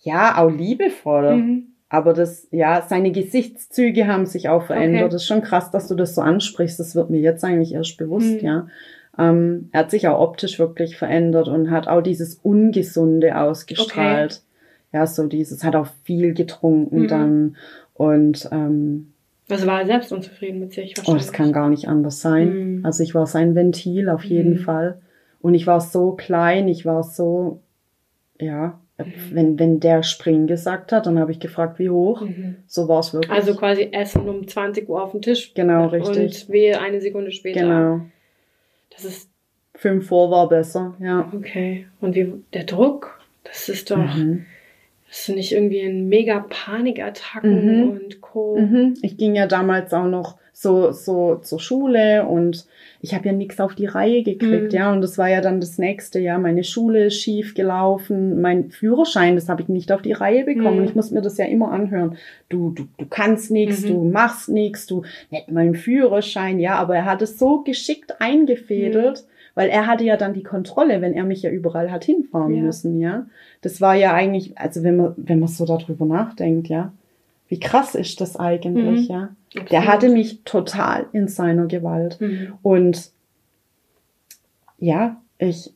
ja, auch liebevoll. Mhm. Aber das, ja, seine Gesichtszüge haben sich auch verändert. Okay. Das ist schon krass, dass du das so ansprichst. Das wird mir jetzt eigentlich erst bewusst, Mhm. ja. Ähm, er hat sich auch optisch wirklich verändert und hat auch dieses Ungesunde ausgestrahlt. Ja, so dieses, hat auch viel getrunken Mhm. dann und ähm, Also war er selbst unzufrieden mit sich oh, wahrscheinlich. das kann gar nicht anders sein. Mhm. Also ich war sein Ventil auf jeden Mhm. Fall. Und ich war so klein, ich war so, ja, Mhm. wenn, wenn der Spring gesagt hat, dann habe ich gefragt, wie hoch. Mhm. So war es wirklich. Also quasi Essen um 20 Uhr auf dem Tisch. Genau, richtig. Und wehe eine Sekunde später. Genau. Das ist Fünf vor war besser, ja. okay. Und wie der Druck, das ist doch, Mhm. das sind nicht irgendwie ein mega Panikattacken Mhm. und Co. Mhm. Ich ging ja damals auch noch so, so zur Schule und ich habe ja nichts auf die Reihe gekriegt, Mhm. ja. Und das war ja dann das nächste Jahr. Meine Schule ist schief gelaufen, mein Führerschein, das habe ich nicht auf die Reihe bekommen. Mhm. Ich muss mir das ja immer anhören. Du, du, du kannst nichts, Mhm. du machst nichts, du nicht mal einen Führerschein, ja. Aber er hat es so geschickt eingefädelt. Mhm. Weil er hatte ja dann die Kontrolle, wenn er mich ja überall hat hinfahren Ja. müssen, ja. Das war ja eigentlich, also wenn man, wenn man so darüber nachdenkt, ja, wie krass ist das eigentlich, Mhm. Ja. Der Absolut. hatte mich total in seiner Gewalt. Mhm. Und ja, ich,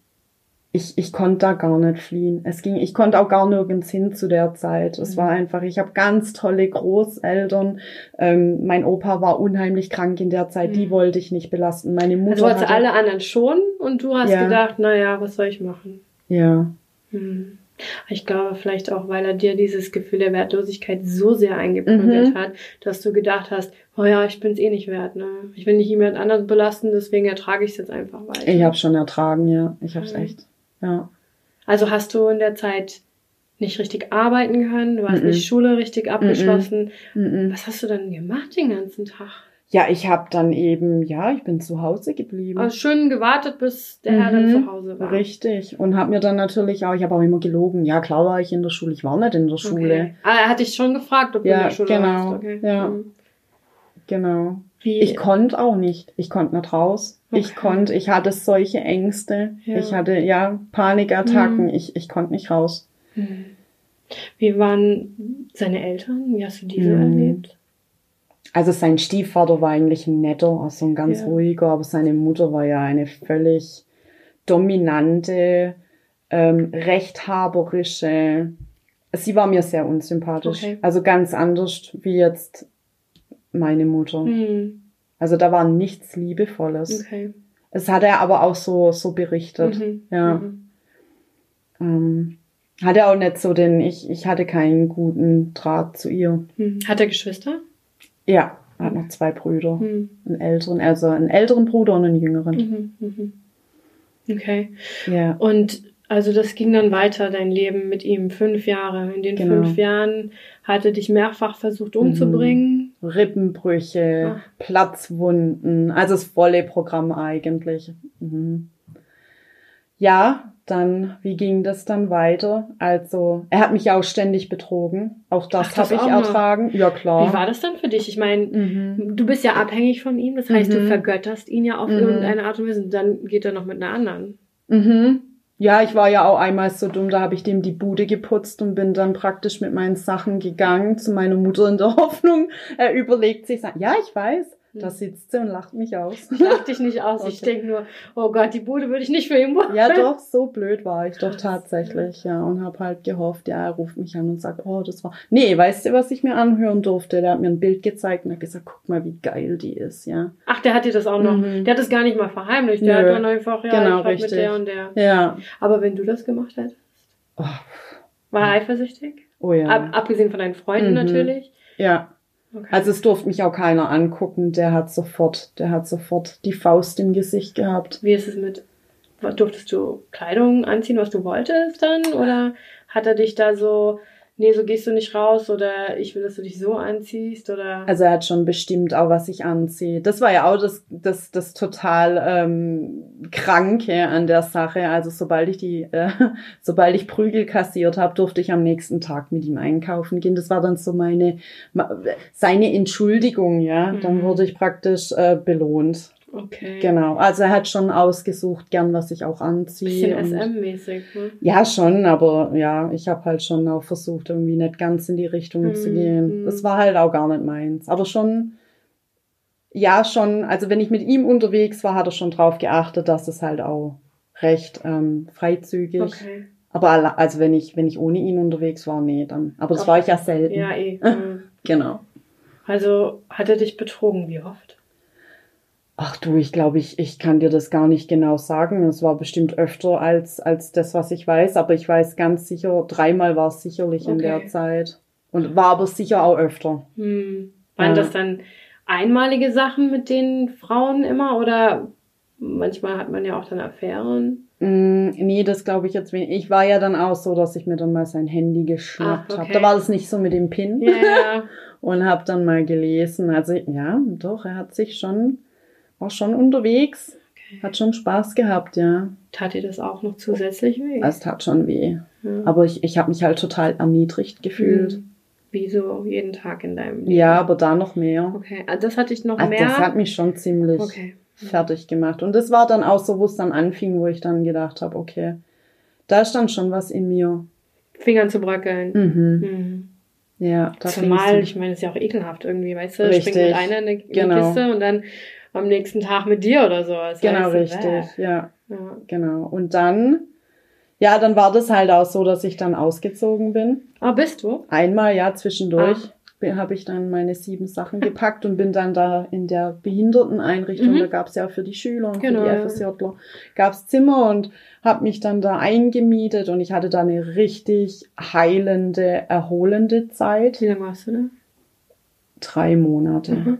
ich, ich konnte da gar nicht fliehen. Es ging, ich konnte auch gar nirgends hin zu der Zeit. Es Mhm. war einfach, ich habe ganz tolle Großeltern. Ähm, mein Opa war unheimlich krank in der Zeit, die Mhm. wollte ich nicht belasten. Meine Mutter Also wolltest du hatte, alle anderen schon und du hast Ja. gedacht, naja, was soll ich machen? ja, Hm. Ich glaube vielleicht auch, weil er dir dieses Gefühl der Wertlosigkeit so sehr eingeprügelt Mhm. hat, dass du gedacht hast, oh ja, ich bin's eh nicht wert, ne? Ich will nicht jemand anderen belasten, deswegen ertrage ich es jetzt einfach weiter. ich habe schon ertragen, ja, ich habe es Mhm. echt, ja. Also hast du in der Zeit nicht richtig arbeiten können, du hast Mhm. nicht Schule richtig abgeschlossen. Mhm. Was hast du dann gemacht den ganzen Tag? Ja, ich habe dann eben, ja, ich bin zu Hause geblieben. Also schön gewartet, bis der Herr dann Mhm. zu Hause war. Richtig. Und habe mir dann natürlich auch, ich habe auch immer gelogen. Ja, klar war ich in der Schule. Ich war nicht in der Schule. Okay. Ah, er hat dich schon gefragt, ob du Ja, in der Schule genau. warst. Okay. Ja. Mhm. Genau. Wie, Ich konnte auch nicht. Ich konnte nicht raus. Ich Okay. konnte, ich hatte solche Ängste. Ja. Ich hatte, ja, Panikattacken. Mhm. Ich, ich konnte nicht raus. Hm. Wie waren seine Eltern? Wie hast du diese Mhm. erlebt? Also sein Stiefvater war eigentlich ein netter, also ein ganz Ja. ruhiger, aber seine Mutter war ja eine völlig dominante, ähm, rechthaberische. Sie war mir sehr unsympathisch. Okay. Also ganz anders wie jetzt meine Mutter. Hm. Also da war nichts Liebevolles. Okay. Es hat er aber auch so, so berichtet. Mhm. Ja. Mhm. Ähm, hatte auch nicht so den, ich, ich hatte keinen guten Draht zu ihr. Hm. Hat er Geschwister? Ja, er hat noch zwei Brüder. Hm. Einen älteren, also einen älteren Bruder und einen jüngeren. Mhm. Mhm. Okay. Ja. Und also das ging dann weiter, dein Leben mit ihm, fünf Jahre. In den Genau. fünf Jahren hat er dich mehrfach versucht umzubringen. Rippenbrüche, Ah. Platzwunden, also das volle Programm eigentlich. Mhm. Ja, dann, wie ging das dann weiter? Also, er hat mich auch ständig betrogen. Auch das habe ich ertragen. Ja, klar. Wie war das dann für dich? Ich meine, Mhm. du bist ja abhängig von ihm, das heißt, du Mhm. vergötterst ihn ja auf Mhm. irgendeine Art und Weise. Und dann geht er noch mit einer anderen. Mhm. Ja, ich war ja auch einmal so dumm, da habe ich dem die Bude geputzt und bin dann praktisch mit meinen Sachen gegangen zu meiner Mutter in der Hoffnung. Er überlegt sich, ja, ich weiß, Da sitzt sie und lacht mich aus. Ich lach dich nicht aus. Ich Okay. denke nur, oh Gott, die Bude würde ich nicht für ihn wollen. Ja, doch, so blöd war ich doch tatsächlich, ja. Und habe halt gehofft, ja, er ruft mich an und sagt, oh, das war. Nee, weißt du, was ich mir anhören durfte? Der hat mir ein Bild gezeigt und hat gesagt, guck mal, wie geil die ist, ja. Ach, der hat dir das auch noch. Mhm. Der hat es gar nicht mal verheimlicht. Der Nö. hat dann einfach, ja, Genau, ich hab mit richtig. der und der. Ja. Aber wenn du das gemacht hättest, Oh, war er eifersüchtig? oh ja. Ab, abgesehen von deinen Freunden Mhm. natürlich. ja. Okay. Also es durfte mich auch keiner angucken. Der hat sofort, der hat sofort die Faust im Gesicht gehabt. Wie ist es mit, durftest du Kleidung anziehen, was du wolltest dann? Oder hat er dich da so, nee, so gehst du nicht raus oder ich will, dass du dich so anziehst oder? Also er hat schon bestimmt auch, was ich anziehe. Das war ja auch das, das, das total ähm, Kranke an der Sache. Also sobald ich die, äh, sobald ich Prügel kassiert habe, durfte ich am nächsten Tag mit ihm einkaufen gehen. Das war dann so meine, seine Entschuldigung, ja. Dann Mhm. wurde ich praktisch äh, belohnt. Okay. Genau. Also er hat schon ausgesucht, gern, was ich auch anziehe. Bisschen SM-mäßig, ne? Ja, schon, aber ja, ich habe halt schon auch versucht, irgendwie nicht ganz in die Richtung Mhm, zu gehen. mhm. Das war halt auch gar nicht meins. Aber schon, ja, schon, also wenn ich mit ihm unterwegs war, hat er schon drauf geachtet, dass es halt auch recht ähm, freizügig. Okay. Aber also wenn ich, wenn ich ohne ihn unterwegs war, nee, dann. Aber das Okay. war ich ja selten. Ja, eh. Mhm. Genau. Also hat er dich betrogen, wie oft? Ach du, ich glaube, ich, ich kann dir das gar nicht genau sagen. Es war bestimmt öfter als, als das, was ich weiß, aber ich weiß ganz sicher, dreimal war es sicherlich in Okay. der Zeit. Und war aber sicher auch öfter. Hm. Waren Ja. das dann einmalige Sachen mit den Frauen immer oder manchmal hat man ja auch dann Affären? Mm, nee, das glaube ich jetzt wenig. Ich war ja dann auch so, dass ich mir dann mal sein Handy geschnappt Ah, habe. okay. Da war das nicht so mit dem Pin. Ja, ja. Und habe dann mal gelesen. Also ja, doch, er hat sich schon, war schon unterwegs. Okay. Hat schon Spaß gehabt, ja. Tat dir das auch noch zusätzlich weh? Es tat schon weh. ja. Aber ich, ich habe mich halt total erniedrigt gefühlt. Hm. Wie so jeden Tag in deinem Leben? Ja, aber da noch mehr. Okay, also das hatte ich noch Also mehr. das hat mich schon ziemlich okay. fertig gemacht. Und das war dann auch so, wo es dann anfing, wo ich dann gedacht habe, okay, da stand schon was in mir. Fingern zu bröckeln. Mhm. Mhm. Ja, Zumal, ich meine, ist ja auch ekelhaft irgendwie, weißt du? Richtig. Springt mit einer in die Genau. Kiste und dann am nächsten Tag mit dir oder so. Das Genau, heißt, richtig. Ja, ja. genau. Und dann, ja, dann war das halt auch so, dass ich dann ausgezogen bin. Ah, bist du? Einmal, ja, zwischendurch Ah. habe ich dann meine sieben Sachen gepackt und bin dann da in der Behinderteneinrichtung, Mhm. da gab es ja für die Schüler und Genau, für die FSJler, gab es Zimmer und habe mich dann da eingemietet und ich hatte da eine richtig heilende, erholende Zeit. Wie lange warst du da? Drei Monate. Mhm.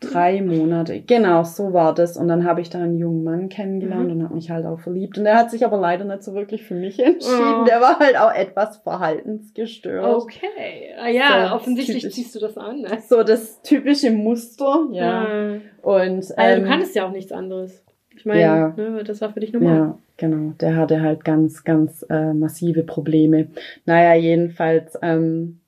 Drei Monate, genau, so war das. Und dann habe ich da einen jungen Mann kennengelernt Mhm. und habe mich halt auch verliebt. Und er hat sich aber leider nicht so wirklich für mich entschieden. Oh. Der war halt auch etwas verhaltensgestört. Okay. Ah, ja, So, offensichtlich typisch. ziehst du das an. Ne? So das typische Muster, ja. Ja. Und Also, ähm, du kannst ja auch nichts anderes. Ich meine, Ja. ne, das war für dich normal. ja, genau. Der hatte halt ganz, ganz äh, massive Probleme. Naja, jedenfalls, ähm,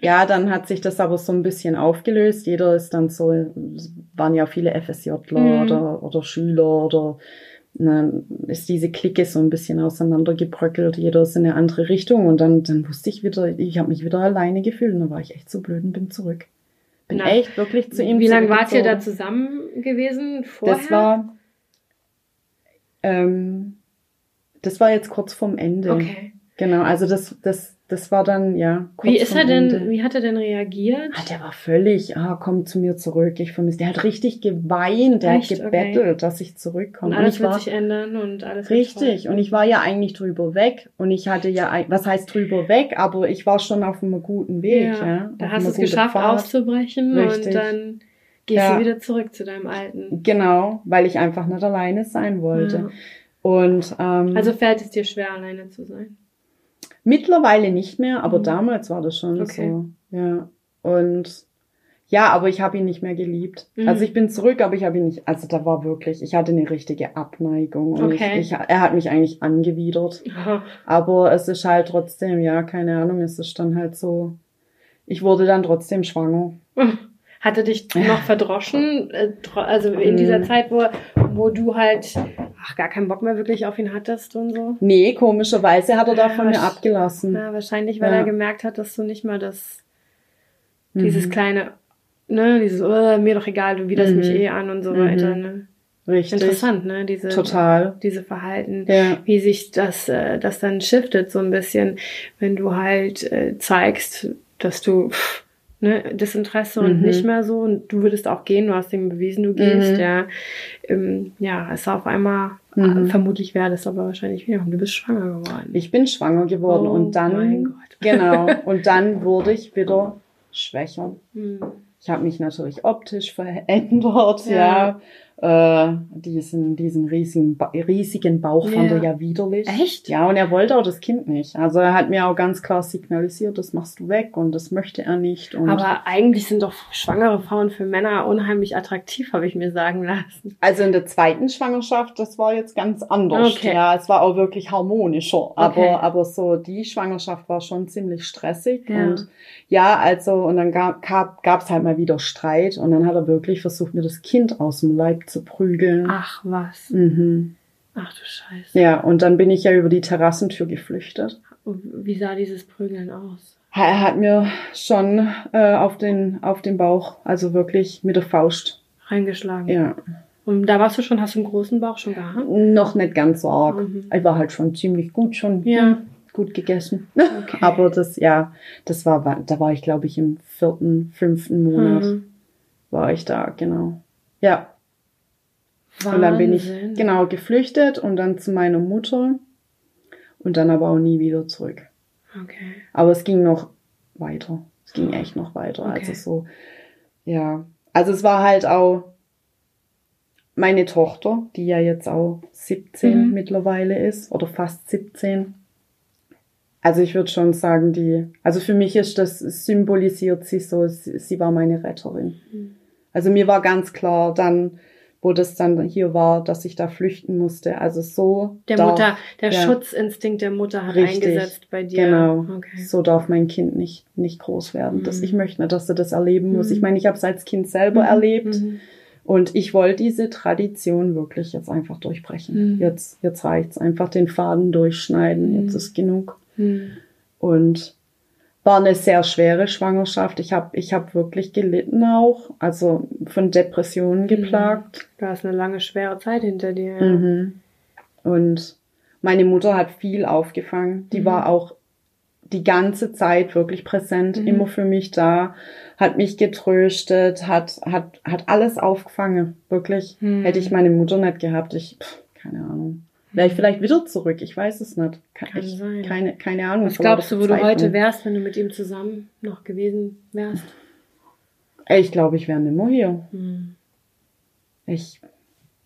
ja, dann hat sich das aber so ein bisschen aufgelöst. Jeder ist dann so, es waren ja viele FSJler Mhm. oder, oder Schüler oder dann ist diese Clique so ein bisschen auseinandergebröckelt, jeder ist in eine andere Richtung und dann, dann wusste ich wieder, ich habe mich wieder alleine gefühlt und dann war ich echt so blöd und bin zurück. Bin Na, echt wirklich zu ihm Wie lange wart ihr da zusammen gewesen? Vorher? Das war, ähm, das war jetzt kurz vorm Ende. Okay. Genau, also das, das, das war dann, ja, Wie ist er denn, Ende. wie hat er denn reagiert? Ah, der war völlig, ah, komm zu mir zurück, ich vermisse. Der hat richtig geweint, der Echt? hat gebettelt, dass ich zurückkomme. Und Und alles ich wird war, sich ändern und alles richtig, und ich war ja eigentlich drüber weg. Und ich hatte ja, was heißt drüber weg, aber ich war schon auf einem guten Weg, ja. ja, da hast du es geschafft, Pfad. auszubrechen Richtig. und dann gehst Ja. du wieder zurück zu deinem Alten. Genau, weil ich einfach nicht alleine sein wollte. Ja. Und ähm, Also fällt es dir schwer, alleine zu sein. Mittlerweile nicht mehr, aber Mhm. damals war das schon Okay. so. Ja. Und ja, aber ich habe ihn nicht mehr geliebt. Mhm. Also ich bin zurück, aber ich habe ihn nicht. Also da war wirklich, ich hatte eine richtige Abneigung. Und Okay. ich, ich, er hat mich eigentlich angewidert. Aber es ist halt trotzdem, ja, keine Ahnung, es ist dann halt so. Ich wurde dann trotzdem schwanger. Hatte dich noch verdroschen, äh, also in Mhm. dieser Zeit, wo, wo du halt ach, gar keinen Bock mehr wirklich auf ihn hattest und so? Nee, komischerweise hat er da von mir abgelassen. Ja, wahrscheinlich, weil Ja. er gemerkt hat, dass du nicht mal das, dieses Mhm. kleine ne, dieses, oh, mir doch egal, du widerst Mhm. mich eh an und so Mhm. weiter, ne? Richtig. Interessant, ne, diese, Total. diese Verhalten. Ja. wie sich das, äh, das dann shiftet so ein bisschen, wenn du halt äh, zeigst, dass du pff, ne, Desinteresse und Mhm. nicht mehr so und du würdest auch gehen, du hast ihm bewiesen, du gehst, Mhm. ja, ähm, ja, ist auf einmal, Mhm. äh, vermutlich wäre das aber wahrscheinlich wieder, du bist schwanger geworden. Ich bin schwanger geworden Oh und dann, mein Gott. genau, und dann wurde ich wieder schwächer. Hm. Ich habe mich natürlich optisch verändert, Ja. ja. Äh, diesen, diesen riesigen, riesigen Bauch fand Ja. er ja widerlich. Echt? Ja, und er wollte auch das Kind nicht. Also er hat mir auch ganz klar signalisiert, das machst du weg und das möchte er nicht. Aber eigentlich sind doch schwangere Frauen für Männer unheimlich attraktiv, habe ich mir sagen lassen. Also in der zweiten Schwangerschaft, das war jetzt ganz anders. Okay. Ja, es war auch wirklich harmonischer. Aber, Okay. aber so die Schwangerschaft war schon ziemlich stressig. Ja. Und ja, also, und dann gab gab gab's halt mal wieder Streit. Und dann hat er wirklich versucht, mir das Kind aus dem Leib zu prügeln. Ach was. Mhm. Ach du Scheiße. Ja, und dann bin ich ja über die Terrassentür geflüchtet. Wie sah dieses Prügeln aus? Er hat mir schon äh, auf, den, auf den Bauch, also wirklich mit der Faust. Reingeschlagen. Ja. Und da warst du schon, hast du einen großen Bauch schon gehabt? Noch nicht ganz so arg. Mhm. Ich war halt schon ziemlich gut, schon Ja. gut gegessen. Okay. Aber das, ja, das war, da war ich, glaube ich, im vierten, fünften Monat Mhm. war ich da, genau. Ja, und dann bin ich, Wahnsinn. genau, geflüchtet und dann zu meiner Mutter und dann aber auch nie wieder zurück. Okay. Aber es ging noch weiter. Es ging echt noch weiter. Okay. Also so, ja. Also es war halt auch meine Tochter, die ja jetzt auch 17 Mhm. mittlerweile ist oder fast 17. Also ich würde schon sagen, die, also für mich ist das, symbolisiert sie so, sie, sie war meine Retterin. Mhm. Also mir war ganz klar dann, wo das dann hier war, dass ich da flüchten musste. Also so. Der darf- Mutter, der ja. Schutzinstinkt der Mutter hat Richtig. eingesetzt bei dir. Genau. Okay. So darf mein Kind nicht, nicht groß werden. Das, Mhm. ich möchte nicht, dass er das erleben muss. Mhm. Ich meine, ich habe es als Kind selber Mhm. erlebt Mhm. und ich wollte diese Tradition wirklich jetzt einfach durchbrechen. Mhm. Jetzt, jetzt reicht's einfach den Faden durchschneiden. Mhm. Jetzt ist genug. Mhm. Und war eine sehr schwere Schwangerschaft. Ich habe ich hab wirklich gelitten auch, also von Depressionen geplagt. Du hast eine lange, schwere Zeit hinter dir. ja. Mhm. Und meine Mutter hat viel aufgefangen. Die Mhm. war auch die ganze Zeit wirklich präsent, Mhm. immer für mich da, hat mich getröstet, hat, hat, hat alles aufgefangen, wirklich. Mhm. Hätte ich meine Mutter nicht gehabt, ich, pff, keine Ahnung. Ich vielleicht wieder zurück, ich weiß es nicht. Ke- Kann ich, sein. Keine, keine Ahnung. Was glaubst du, wo du heute wärst, wenn du mit ihm zusammen noch gewesen wärst? Ich glaube, ich wäre nimmer hier. Mhm. Ich,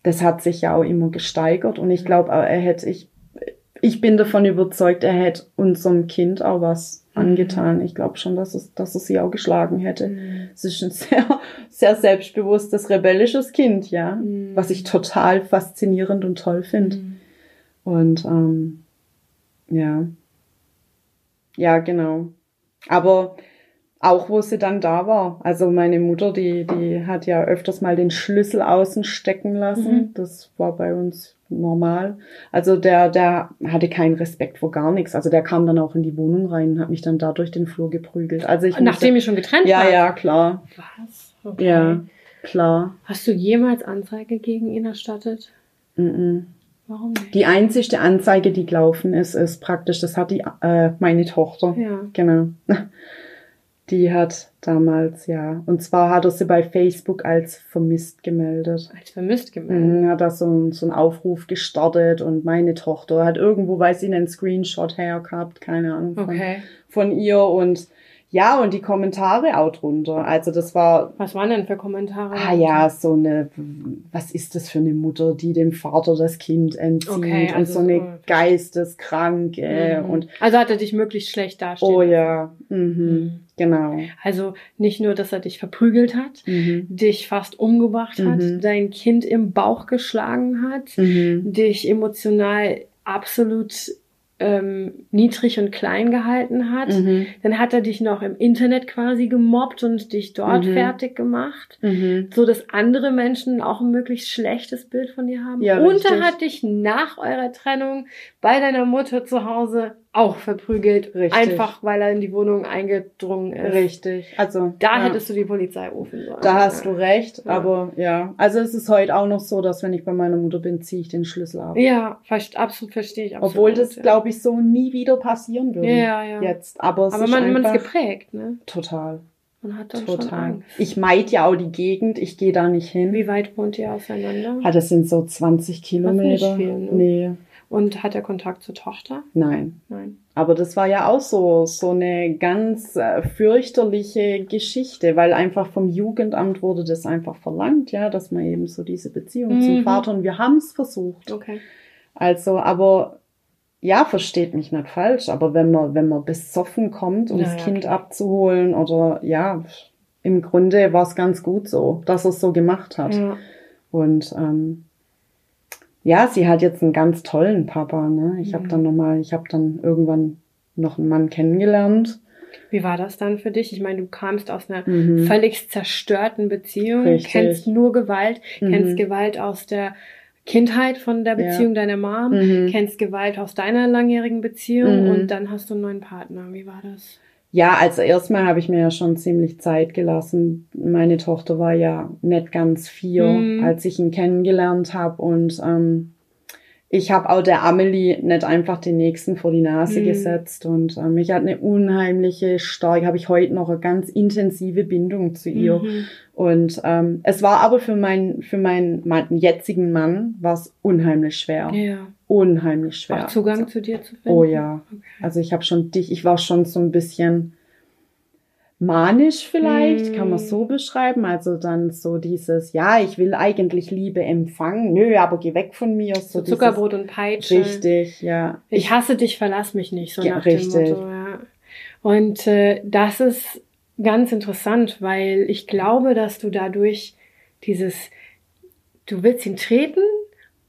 das hat sich ja auch immer gesteigert und ich glaube, er hätte, ich, ich bin davon überzeugt, er hätte unserem Kind auch was Mhm. angetan. Ich glaube schon, dass es, dass er sie auch geschlagen hätte. Mhm. Es ist ein sehr, sehr selbstbewusstes, rebellisches Kind, ja, Mhm. was ich total faszinierend und toll finde. Mhm. Und ähm, ja, ja, genau. Aber auch wo sie dann da war. Also meine Mutter, die, die hat ja öfters mal den Schlüssel außen stecken lassen. Mhm. Das war bei uns normal. Also der, der hatte keinen Respekt vor gar nichts. Also der kam dann auch in die Wohnung rein und hat mich dann da durch den Flur geprügelt. Also ich Nachdem ihr schon getrennt ja, wart? ja, klar. Was? Okay. Ja, klar. Hast du jemals Anzeige gegen ihn erstattet? Mhm. Warum nicht? Die einzigste Anzeige, die gelaufen ist, ist praktisch, das hat die, äh, meine Tochter. Ja. Genau. Die hat damals, ja. Und zwar hat er sie bei Facebook als vermisst gemeldet. Als vermisst gemeldet. Mhm, hat da so, einen- so einen Aufruf gestartet und meine Tochter hat irgendwo, weiß ich, einen Screenshot hergehabt, keine Ahnung, von, Okay. von ihr und ja, und die Kommentare auch drunter. Also das war, Was waren denn für Kommentare? ah ja, so eine, was ist das für eine Mutter, die dem Vater das Kind entzieht Okay, und also so eine so- Geisteskranke Mhm. und also hat er dich möglichst schlecht dastehen. oh ja, mhm, Mhm. genau. Also nicht nur, dass er dich verprügelt hat, Mhm. dich fast umgebracht hat, Mhm. dein Kind im Bauch geschlagen hat, Mhm. dich emotional absolut ähm, niedrig und klein gehalten hat. Mhm. Dann hat er dich noch im Internet quasi gemobbt und dich dort Mhm. fertig gemacht, Mhm. so dass andere Menschen auch ein möglichst schlechtes Bild von dir haben. Ja, und richtig. er hat dich nach eurer Trennung bei deiner Mutter zu Hause auch verprügelt, Richtig. einfach weil er in die Wohnung eingedrungen ist. Richtig. Also Da ja. hättest du die Polizei rufen sollen. Da hast du recht, Ja. aber ja. Also es ist heute auch noch so, dass wenn ich bei meiner Mutter bin, ziehe ich den Schlüssel ab. Ja, absolut verstehe ich absolut. Obwohl das, ja. glaube ich, so nie wieder passieren würde. Ja, ja. Jetzt. Aber es Aber ist man, man ist geprägt, ne? total, Man hat dann schon total. Angst. Ich meide ja auch die Gegend, ich gehe da nicht hin. Wie weit wohnt ihr auseinander? Ah, das sind so 20 Kilometer. viel, ne? Nee, Und hat er Kontakt zur Tochter? nein. Nein. Aber das war ja auch so, so eine ganz äh, fürchterliche Geschichte, weil einfach vom Jugendamt wurde das einfach verlangt, ja, dass man eben so diese Beziehung zum Mhm. Vater und wir haben es versucht. Okay. Also, aber ja, versteht mich nicht falsch, aber wenn man, wenn man besoffen kommt, um Ja, das Kind klar. abzuholen oder ja, im Grunde war es ganz gut so, dass er es so gemacht hat. Ja. Und ähm, ja, sie hat jetzt einen ganz tollen Papa. Ne? Ich habe Mhm. dann nochmal, ich habe dann irgendwann noch einen Mann kennengelernt. Wie war das dann für dich? Ich meine, du kamst aus einer Mhm. völlig zerstörten Beziehung, Richtig. kennst nur Gewalt, Mhm. kennst Gewalt aus der Kindheit von der Ja. Beziehung deiner Mom, Mhm. kennst Gewalt aus deiner langjährigen Beziehung Mhm. und dann hast du einen neuen Partner. Wie war das? Ja, also erstmal habe ich mir ja schon ziemlich Zeit gelassen. Meine Tochter war ja nicht ganz vier, Mhm. als ich ihn kennengelernt habe. Und ähm, ich habe auch der Amelie nicht einfach den nächsten vor die Nase Mhm. gesetzt. Und ähm, ich hatte eine unheimliche, stark, habe ich heute noch eine ganz intensive Bindung zu ihr. Mhm. Und ähm, es war aber für meinen für meinen, meinen jetzigen Mann war es unheimlich schwer. Ja. Unheimlich schwer. Auch Zugang zu dir zu finden? Oh ja. Okay. Also ich habe schon dich, ich war schon so ein bisschen manisch vielleicht, Mm. kann man so beschreiben. Also dann so dieses, ja, ich will eigentlich Liebe empfangen, nö, aber geh weg von mir. So So Zuckerbrot und Peitsche. Richtig, ja. Ich hasse dich, verlass mich nicht, so Ja, nach richtig. dem Motto. Ja. Und äh, das ist ganz interessant, weil ich glaube, dass du dadurch dieses, du willst ihn treten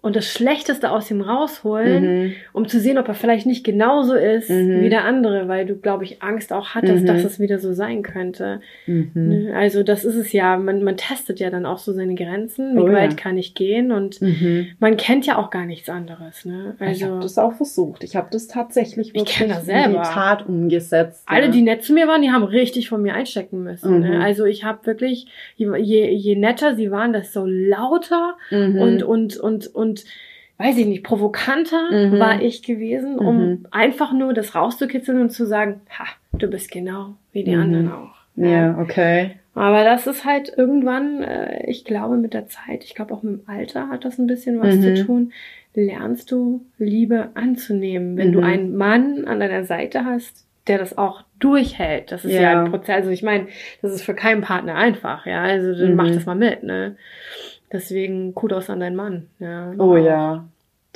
und das Schlechteste aus ihm rausholen, Mhm. um zu sehen, ob er vielleicht nicht genauso ist Mhm. wie der andere, weil du, glaube ich, Angst auch hattest, Mhm. dass es wieder so sein könnte. Mhm. Ne? Also das ist es ja, man, man testet ja dann auch so seine Grenzen, wie Oh ja. weit kann ich gehen und Mhm. man kennt ja auch gar nichts anderes. Ne? ich Also habe das auch versucht. Ich habe das tatsächlich Ich wirklich kenn das in selber. die Tat umgesetzt. Alle, ja. die nett zu mir waren, die haben richtig von mir einstecken müssen. Mhm. Ne? Also ich habe wirklich, je, je netter sie waren, desto lauter Mhm. und, und, und, und, weiß ich nicht, provokanter Mhm. war ich gewesen, um Mhm. einfach nur das rauszukitzeln und zu sagen, ha, du bist genau wie die Mhm. anderen auch. ja, okay. Aber das ist halt irgendwann, äh, ich glaube mit der Zeit, ich glaube auch mit dem Alter hat das ein bisschen was Mhm. zu tun, lernst du Liebe anzunehmen. Wenn du Mhm. einen Mann an deiner Seite hast, der das auch durchhält, das ist ja, Ja. ein Prozess. Also ich meine, das ist für keinen Partner einfach, ja. Also dann Mhm. mach das mal mit, ne? Deswegen Kudos an deinen Mann. Ja. Oh ja.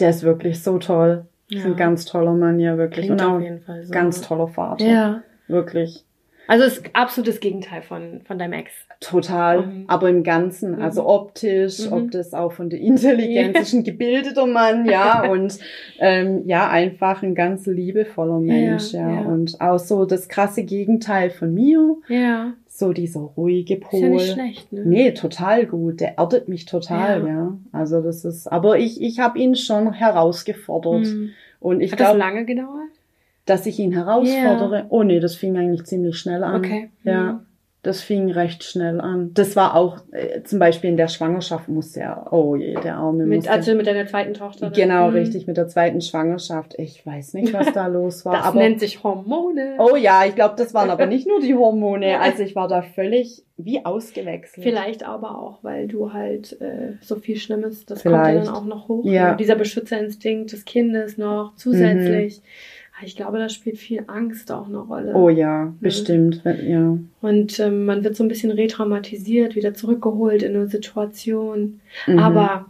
Der ist wirklich so toll. Ja. Ist ein ganz toller Mann, ja, wirklich. Klingt auf jeden Fall so. ganz toller Vater. Ja. Wirklich. Also ist absolutes Gegenteil von, von deinem Ex. Total. Mhm. Aber im Ganzen, also Mhm. optisch, Mhm. ob das auch von der Intelligenz ist, ein gebildeter Mann, ja, und ähm, ja, einfach ein ganz liebevoller Mensch, Ja, ja, ja. Und auch so das krasse Gegenteil von mir, Ja. So dieser ruhige Pol. Ist ja nicht schlecht, ne? Nee, total gut. Der erdet mich total, Ja. ja. Also das ist, aber ich, ich habe ihn schon herausgefordert. Mhm. Und ich Hat das glaube, lange gedauert? dass ich ihn herausfordere. Oh nee, das fing eigentlich ziemlich schnell an. Okay. Ja, Mhm. Das fing recht schnell an. Das war auch äh, zum Beispiel in der Schwangerschaft musste er, oh je, der Arme Mit, musste. also mit deiner zweiten Tochter. genau, Mhm. richtig, mit der zweiten Schwangerschaft. Ich weiß nicht, was da los war. Das aber nennt sich Hormone. Oh ja, ich glaube, das waren aber nicht nur die Hormone. Also ich war da völlig wie ausgewechselt. Vielleicht aber auch, weil du halt äh, so viel Schlimmes, das Vielleicht. kommt ja dann auch noch hoch. Ja. Ne? Dieser Beschützerinstinkt des Kindes noch zusätzlich. Ah, Ich glaube, da spielt viel Angst auch eine Rolle. Oh ja, bestimmt. wenn- Ja. Und ähm, man wird so ein bisschen retraumatisiert, wieder zurückgeholt in eine Situation. Mhm. Aber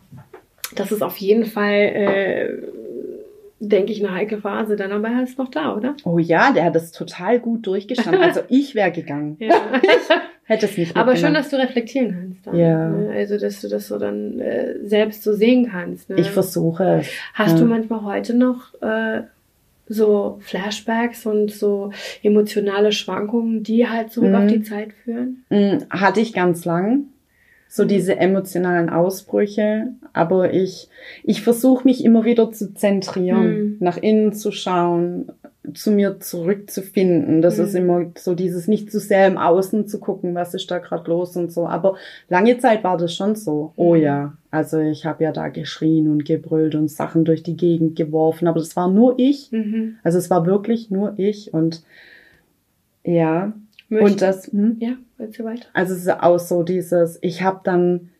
das ist auf jeden Fall, äh, denke ich, eine heikle Phase. Dann aber er ist noch da, oder? Oh ja, der hat das total gut durchgestanden. Also ich wäre gegangen. Ja. Hätte es nicht Aber schön, dass du reflektieren kannst. Dann, Ja. Ne? Also, dass du das so dann äh, selbst so sehen kannst. Ne? Ich versuche es. Hast ja. du manchmal heute noch äh, so Flashbacks und so emotionale Schwankungen, die halt zurück Mhm. auf die Zeit führen? Mm, Hatte ich ganz lang. So diese emotionalen Ausbrüche. Aber ich, ich versuche mich immer wieder zu zentrieren, Mhm. nach innen zu schauen, zu mir zurückzufinden. Das Mhm. ist immer so dieses nicht zu sehr im Außen zu gucken, was ist da gerade los und so. Aber lange Zeit war das schon so. Oh Mhm. ja, also ich habe ja da geschrien und gebrüllt und Sachen durch die Gegend geworfen, aber das war nur ich. Mhm. Also es war wirklich nur ich und ja. Möcht- Und das, hm? ja, willst du weiter? Also es ist auch so dieses, ich habe dann,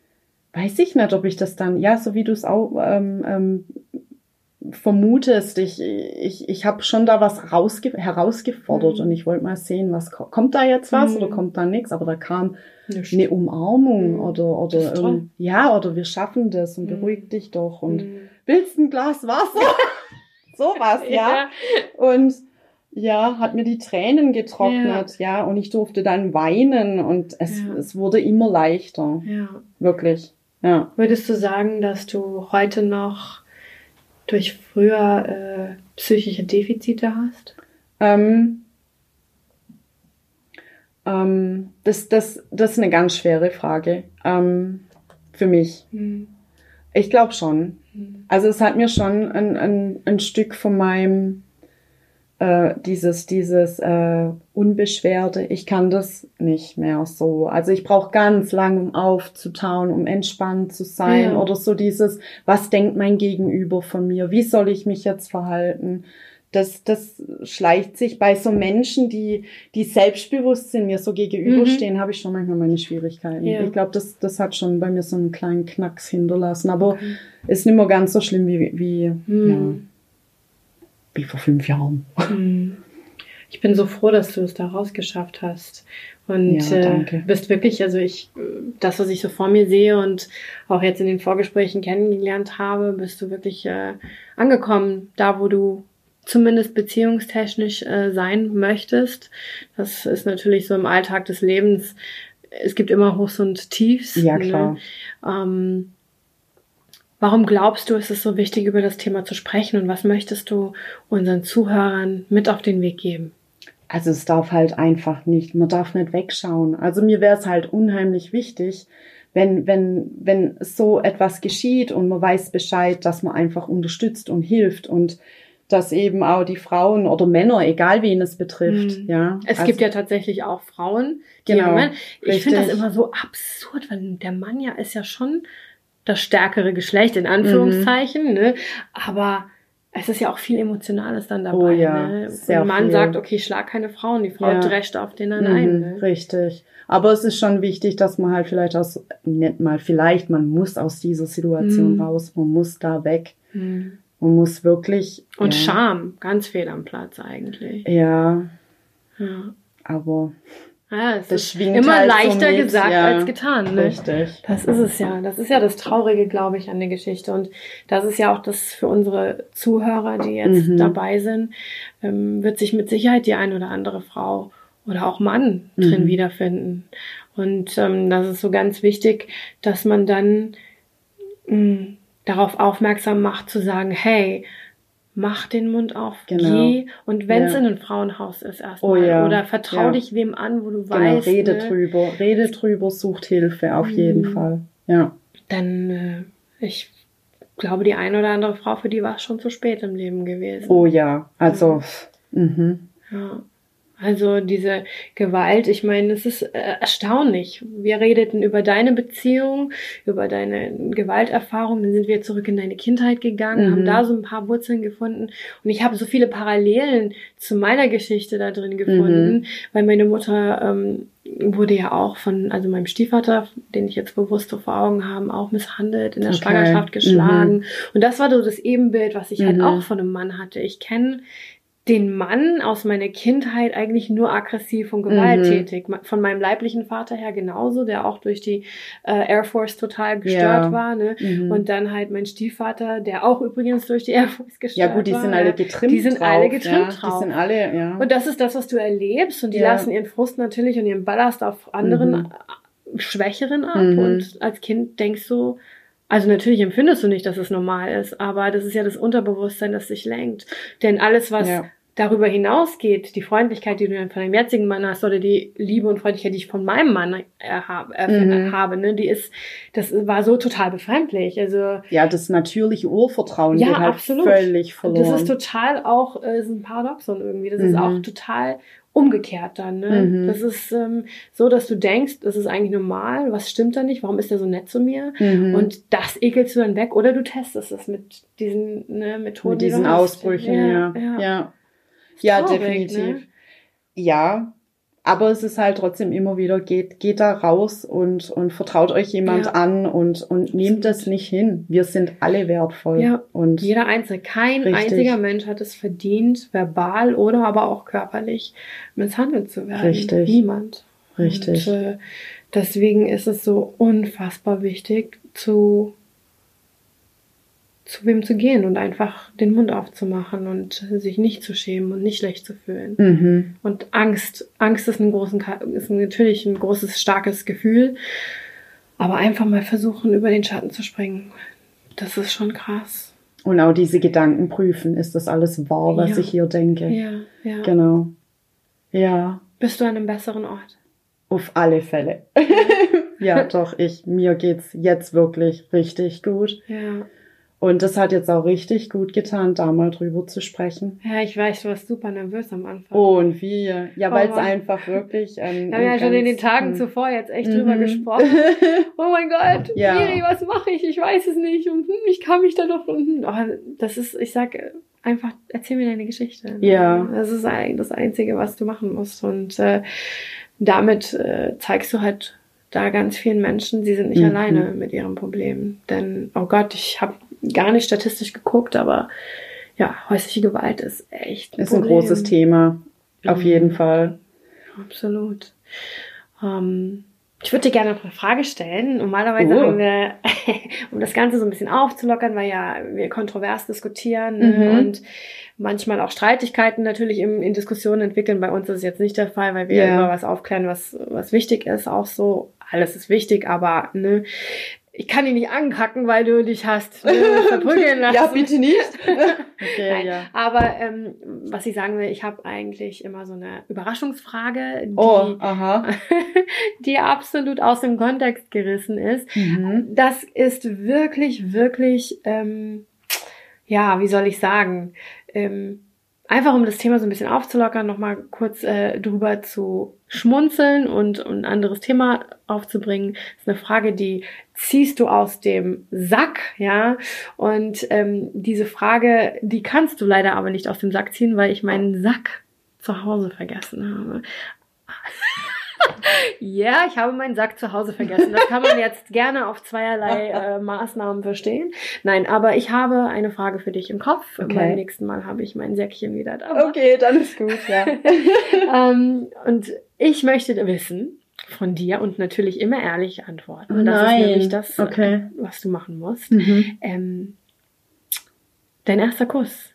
weiß ich nicht, ob ich das dann, ja, so wie du es auch ähm, ähm, vermutest, ich, ich, ich habe schon da was rausge herausgefordert Mhm. und ich wollte mal sehen, was ko- kommt da jetzt was Mhm. oder kommt da nichts, aber da kam Nicht. eine Umarmung Mhm. oder oder irgend- ja oder wir schaffen das und Mhm. beruhig dich doch und Mhm. willst ein Glas Wasser? Sowas, ja. Und ja, hat mir die Tränen getrocknet, ja, und ich durfte dann weinen und es, Ja. es wurde immer leichter, ja. wirklich. Ja. Würdest du sagen, dass du heute noch durch früher äh, psychische Defizite hast? Ähm, ähm, das, das, das ist eine ganz schwere Frage ähm, für mich. Mhm. Ich glaube schon. Mhm. Also es hat mir schon ein, ein, ein Stück von meinem äh, dieses dieses äh, Unbeschwerte. Ich kann das nicht mehr so. Also ich brauche ganz lang, um aufzutauen, um entspannt zu sein Ja. oder so dieses, was denkt mein Gegenüber von mir? Wie soll ich mich jetzt verhalten? Das, das schleicht sich bei so Menschen, die, die selbstbewusst sind, mir so gegenüberstehen, habe ich schon manchmal meine Schwierigkeiten. Mhm. Ja. Ich glaube, das, das hat schon bei mir so einen kleinen Knacks hinterlassen. Aber Mhm. ist nicht mehr ganz so schlimm wie, wie, Mhm. ja, wie vor fünf Jahren. Mhm. Ich bin so froh, dass du es da rausgeschafft hast. Und Ja, äh, danke. bist wirklich, also ich, das, was ich so vor mir sehe und auch jetzt in den Vorgesprächen kennengelernt habe, bist du wirklich äh, angekommen, da wo du zumindest beziehungstechnisch äh, sein möchtest. Das ist natürlich so im Alltag des Lebens. Es gibt immer Hochs und Tiefs. Ja, klar. Ne? Ähm, warum glaubst du, ist es so wichtig, über das Thema zu sprechen und was möchtest du unseren Zuhörern mit auf den Weg geben? Also es darf halt einfach nicht, man darf nicht wegschauen. Also mir wäre es halt unheimlich wichtig, wenn, wenn, wenn so etwas geschieht und man weiß Bescheid, dass man einfach unterstützt und hilft und dass eben auch die Frauen oder Männer, egal wen es betrifft, Mhm. ja. Es also, gibt ja tatsächlich auch Frauen, die Genau, Männer- Ich finde das immer so absurd, weil der Mann ja ist ja schon das stärkere Geschlecht in Anführungszeichen, Mhm. ne? Aber es ist ja auch viel Emotionales dann dabei. Oh ja, ne? Ein Mann viel. sagt, okay, schlag keine Frauen, die Frau Ja. drescht auf den dann Mhm, ein. Ne? Richtig. Aber es ist schon wichtig, dass man halt vielleicht aus, nicht mal vielleicht, man muss aus dieser Situation Mhm. raus, man muss da weg. Mhm. Man muss wirklich. Und ja, Scham, ganz fehl am Platz eigentlich. Ja, Ja. aber Ja, es Das ist immer halt so leichter mit, gesagt ja. als getan. Ne? richtig. Das ist es ja. Das ist ja das Traurige, glaube ich, an der Geschichte. Und das ist ja auch das für unsere Zuhörer, die jetzt Mhm. dabei sind, ähm, wird sich mit Sicherheit die ein oder andere Frau oder auch Mann drin Mhm. wiederfinden. Und ähm, das ist so ganz wichtig, dass man dann mh, darauf aufmerksam macht, zu sagen, hey, mach den Mund auf, Genau. geh. Und wenn es Ja. in ein Frauenhaus ist erstmal. Oh ja. Oder vertrau Ja. dich wem an, wo du Genau, weißt. rede ne? drüber, rede drüber, sucht Hilfe, auf jeden Mhm. Fall. Ja. dann äh, ich glaube, die eine oder andere Frau, für die war es schon zu spät im Leben gewesen. Oh ja, also, mhm. Ja. Also diese Gewalt, ich meine, es ist äh, erstaunlich. Wir redeten über deine Beziehung, über deine Gewalterfahrung, dann sind wir zurück in deine Kindheit gegangen, Mhm. haben da so ein paar Wurzeln gefunden und ich habe so viele Parallelen zu meiner Geschichte da drin gefunden, Mhm. weil meine Mutter ähm, wurde ja auch von, also meinem Stiefvater, den ich jetzt bewusst so vor Augen habe, auch misshandelt, in der Okay. Schwangerschaft geschlagen. Und das war so das Ebenbild, was ich halt Mhm. auch von einem Mann hatte. Ich kenne den Mann aus meiner Kindheit eigentlich nur aggressiv und gewalttätig. Von meinem leiblichen Vater her genauso, der auch durch die äh, Air Force total gestört Ja. war. Ne? Mhm. Und dann halt mein Stiefvater, der auch übrigens durch die Air Force gestört ja gut, die war. sind alle getrimmt Die sind drauf, alle getrimmt ja. drauf. Die sind alle, ja. Und das ist das, was du erlebst. Und die Ja. lassen ihren Frust natürlich und ihren Ballast auf anderen Mhm. Schwächeren ab. Mhm. Und als Kind denkst du, also natürlich empfindest du nicht, dass es normal ist, aber das ist ja das Unterbewusstsein, das sich lenkt. Denn alles, was Ja. Darüber hinausgeht, die Freundlichkeit, die du dann von deinem jetzigen Mann hast, oder die Liebe und Freundlichkeit, die ich von meinem Mann äh, habe, äh, Mhm. habe, ne, die ist, das war so total befremdlich. Also Ja, das natürliche Urvertrauen Ja, geht halt absolut. völlig verloren. das ist total auch, äh, ist ein Paradoxon irgendwie. Das ist Mhm. auch total umgekehrt dann. Ne? Mhm. Das ist ähm, so, dass du denkst, das ist eigentlich normal. Was stimmt da nicht? Warum ist der so nett zu mir? Mhm. Und das ekelst du dann weg oder du testest es mit diesen ne, Methoden. mit die diesen hast. Ausbrüchen, ja. ja. Ja, Ist ja traurig, definitiv. ne? Ja, aber es ist halt trotzdem immer wieder, geht, geht da raus und, und vertraut euch jemand Ja. an und, und nehmt das nicht hin. Wir sind alle wertvoll. Ja. Und Jeder Einzelne. Kein Richtig. einziger Mensch hat es verdient, verbal oder aber auch körperlich misshandelt zu werden. Richtig. Niemand. richtig. Und, äh, deswegen ist es so unfassbar wichtig, zu, zu wem zu gehen und einfach den Mund aufzumachen und sich nicht zu schämen und nicht schlecht zu fühlen. Mhm. Und Angst, Angst ist ein großen, ist natürlich ein großes, starkes Gefühl. Aber einfach mal versuchen, über den Schatten zu springen. Das ist schon krass. Und auch diese Gedanken prüfen. Ist das alles wahr, was Ja. ich hier denke? Ja, ja. Genau. Ja, Bist du an einem besseren Ort? auf alle Fälle. ja, doch, ich, mir geht's jetzt wirklich richtig gut. Ja. Und das hat jetzt auch richtig gut getan, da mal drüber zu sprechen. Ja, ich weiß, du warst super nervös am Anfang. Und wie? Ja, Oh weil es Mann. einfach wirklich. Ähm, Wir haben ja schon in den Tagen zuvor jetzt echt Mhm. drüber gesprochen. Oh mein Gott, Ja. Miri, was mache ich? Ich weiß es nicht. Und hm, ich kann mich da doch. Und, hm. oh, das ist, ich sag äh, einfach, erzähl mir deine Geschichte. Ja. Das ist eigentlich das Einzige, was du machen musst. Und äh, damit äh, zeigst du halt da ganz vielen Menschen, sie sind nicht Mhm. alleine mit ihrem Problem. Denn, oh Gott, ich habe gar nicht statistisch geguckt, aber ja, häusliche Gewalt ist echt Ist ein Problem. großes Thema. Auf Mhm. jeden Fall. Absolut. Ähm, ich würde dir gerne noch eine Frage stellen. Normalerweise Oh. haben wir, um das Ganze so ein bisschen aufzulockern, weil ja wir kontrovers diskutieren Mhm. ne, und manchmal auch Streitigkeiten natürlich im, in Diskussionen entwickeln. Bei uns ist es jetzt nicht der Fall, weil wir Ja. über was aufklären, was, was wichtig ist. Auch so, alles ist wichtig, aber ne, ich kann dich nicht ankacken, weil du dich hast ne, verprügeln lassen. Ja, bitte nicht. okay, Nein, ja. Aber ähm, was ich sagen will, ich habe eigentlich immer so eine Überraschungsfrage, die, Oh, aha. die absolut aus dem Kontext gerissen ist. Mhm. Das ist wirklich, wirklich, ähm, ja, wie soll ich sagen, ähm, einfach um das Thema so ein bisschen aufzulockern, nochmal kurz äh, drüber zu schmunzeln und, und ein anderes Thema aufzubringen. Ist eine Frage, die ziehst du aus dem Sack, ja. Und ähm, diese Frage, die kannst du leider aber nicht aus dem Sack ziehen, weil ich meinen Sack zu Hause vergessen habe. Ja, ich habe meinen Sack zu Hause vergessen. Das kann man jetzt gerne auf zweierlei äh, Maßnahmen verstehen. Nein, aber ich habe eine Frage für dich im Kopf. Okay. Beim nächsten Mal habe ich mein Säckchen wieder dabei. Okay, dann ist gut, ja. Ähm, und ich möchte wissen von dir und natürlich immer ehrlich antworten. Oh das ist nein. nämlich das, Okay. was du machen musst. Mhm. Ähm, dein erster Kuss.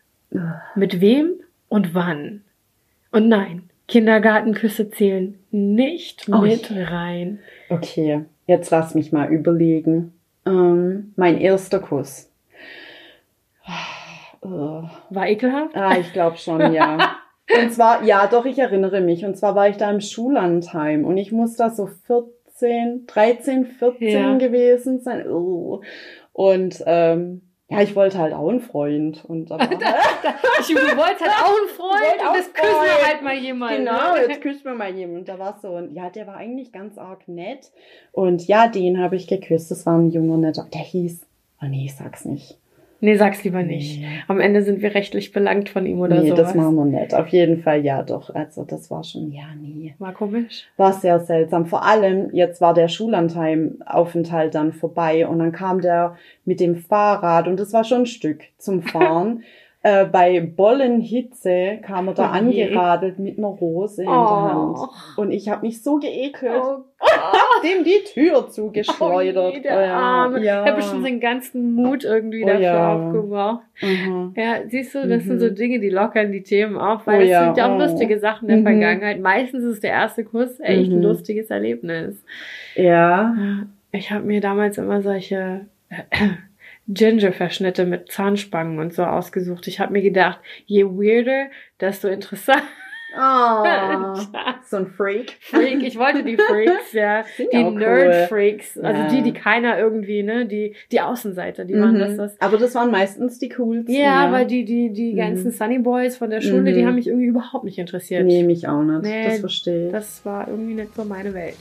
Mit wem und wann? Und nein, Kindergartenküsse zählen nicht Oh mit rein. Okay, jetzt lass mich mal überlegen. Ähm, mein erster Kuss. Oh. War ekelhaft? Ah, ich glaube schon, ja. Und zwar, ja, doch, ich erinnere mich. Und zwar war ich da im Schullandheim und ich muss da so 14, 13, 14 Ja. gewesen sein. Oh. Und ähm, ja, ich wollte halt auch einen Freund. Und da war, Ich, du wolltest halt auch einen Freund wollte und das küssen wir halt mal jemand. Genau, ne? jetzt küsst mir mal jemand. Da war so, und ja, der war eigentlich ganz arg nett. Und ja, den habe ich geküsst. Das war ein junger netter. Der hieß, oh nee, ich sag's nicht. Nee, sag's lieber nicht. Am Ende sind wir rechtlich belangt von ihm oder nee, sowas. das machen wir nicht. Auf jeden Fall, ja, doch. Also, das war schon, ja, nee. War komisch. War sehr seltsam. Vor allem, jetzt war der Schullandheim-Aufenthalt dann vorbei und dann kam der mit dem Fahrrad und das war schon ein Stück zum Fahren. äh, bei Bollenhitze kam er da Oh angeradelt mit einer Rose in Oh. der Hand. Und ich habe mich so geekelt. Oh dem die Tür zugeschleudert. Oh je, der Arme. ja. Er hat bestimmt seinen ganzen Mut irgendwie Oh dafür ja. aufgebraucht. Mhm. Ja, siehst du, das Mhm. sind so Dinge, die lockern die Themen auf, weil Oh das sind ja auch oh. lustige Sachen der Mhm. Vergangenheit. Meistens ist der erste Kuss echt ein Mhm. lustiges Erlebnis. Ja, Ich habe mir damals immer solche Ginger-Verschnitte mit Zahnspangen und so ausgesucht. Ich habe mir gedacht, je weirder, desto interessant. Oh, so ein Freak. Freak, ich wollte die Freaks, ja. Sind Die auch cool. Nerd-Freaks. Also Ja. die, die keiner irgendwie, ne, die, die Außenseiter, die waren das, das. Aber das waren meistens die coolsten. Ja, weil die, die, die Mhm. ganzen Sunny Boys von der Schule, die Mhm. haben mich irgendwie überhaupt nicht interessiert. Nee, mich auch nicht. Nee, das verstehe ich. Das war irgendwie nicht so meine Welt.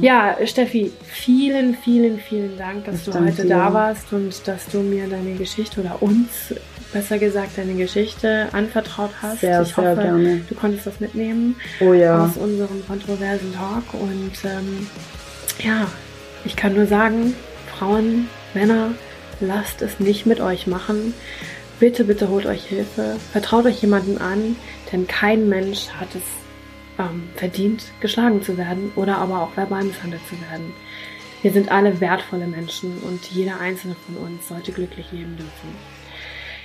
ja. Ja, Steffi, vielen, vielen, vielen Dank, dass Ich du heute dir. da warst und dass du mir deine Geschichte oder uns, besser gesagt, deine Geschichte anvertraut hast. Sehr, ich sehr hoffe, gerne. du konntest das mitnehmen Oh ja. aus unserem kontroversen Talk. Und ähm, ja, ich kann nur sagen, Frauen, Männer, lasst es nicht mit euch machen. Bitte, bitte holt euch Hilfe. Vertraut euch jemandem an, denn kein Mensch hat es ähm, verdient, geschlagen zu werden oder aber auch verbal misshandelt zu werden. Wir sind alle wertvolle Menschen und jeder einzelne von uns sollte glücklich leben dürfen.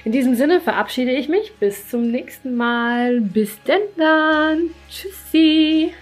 In diesem Sinne verabschiede ich mich. Bis zum nächsten Mal. Bis denn dann. Tschüssi.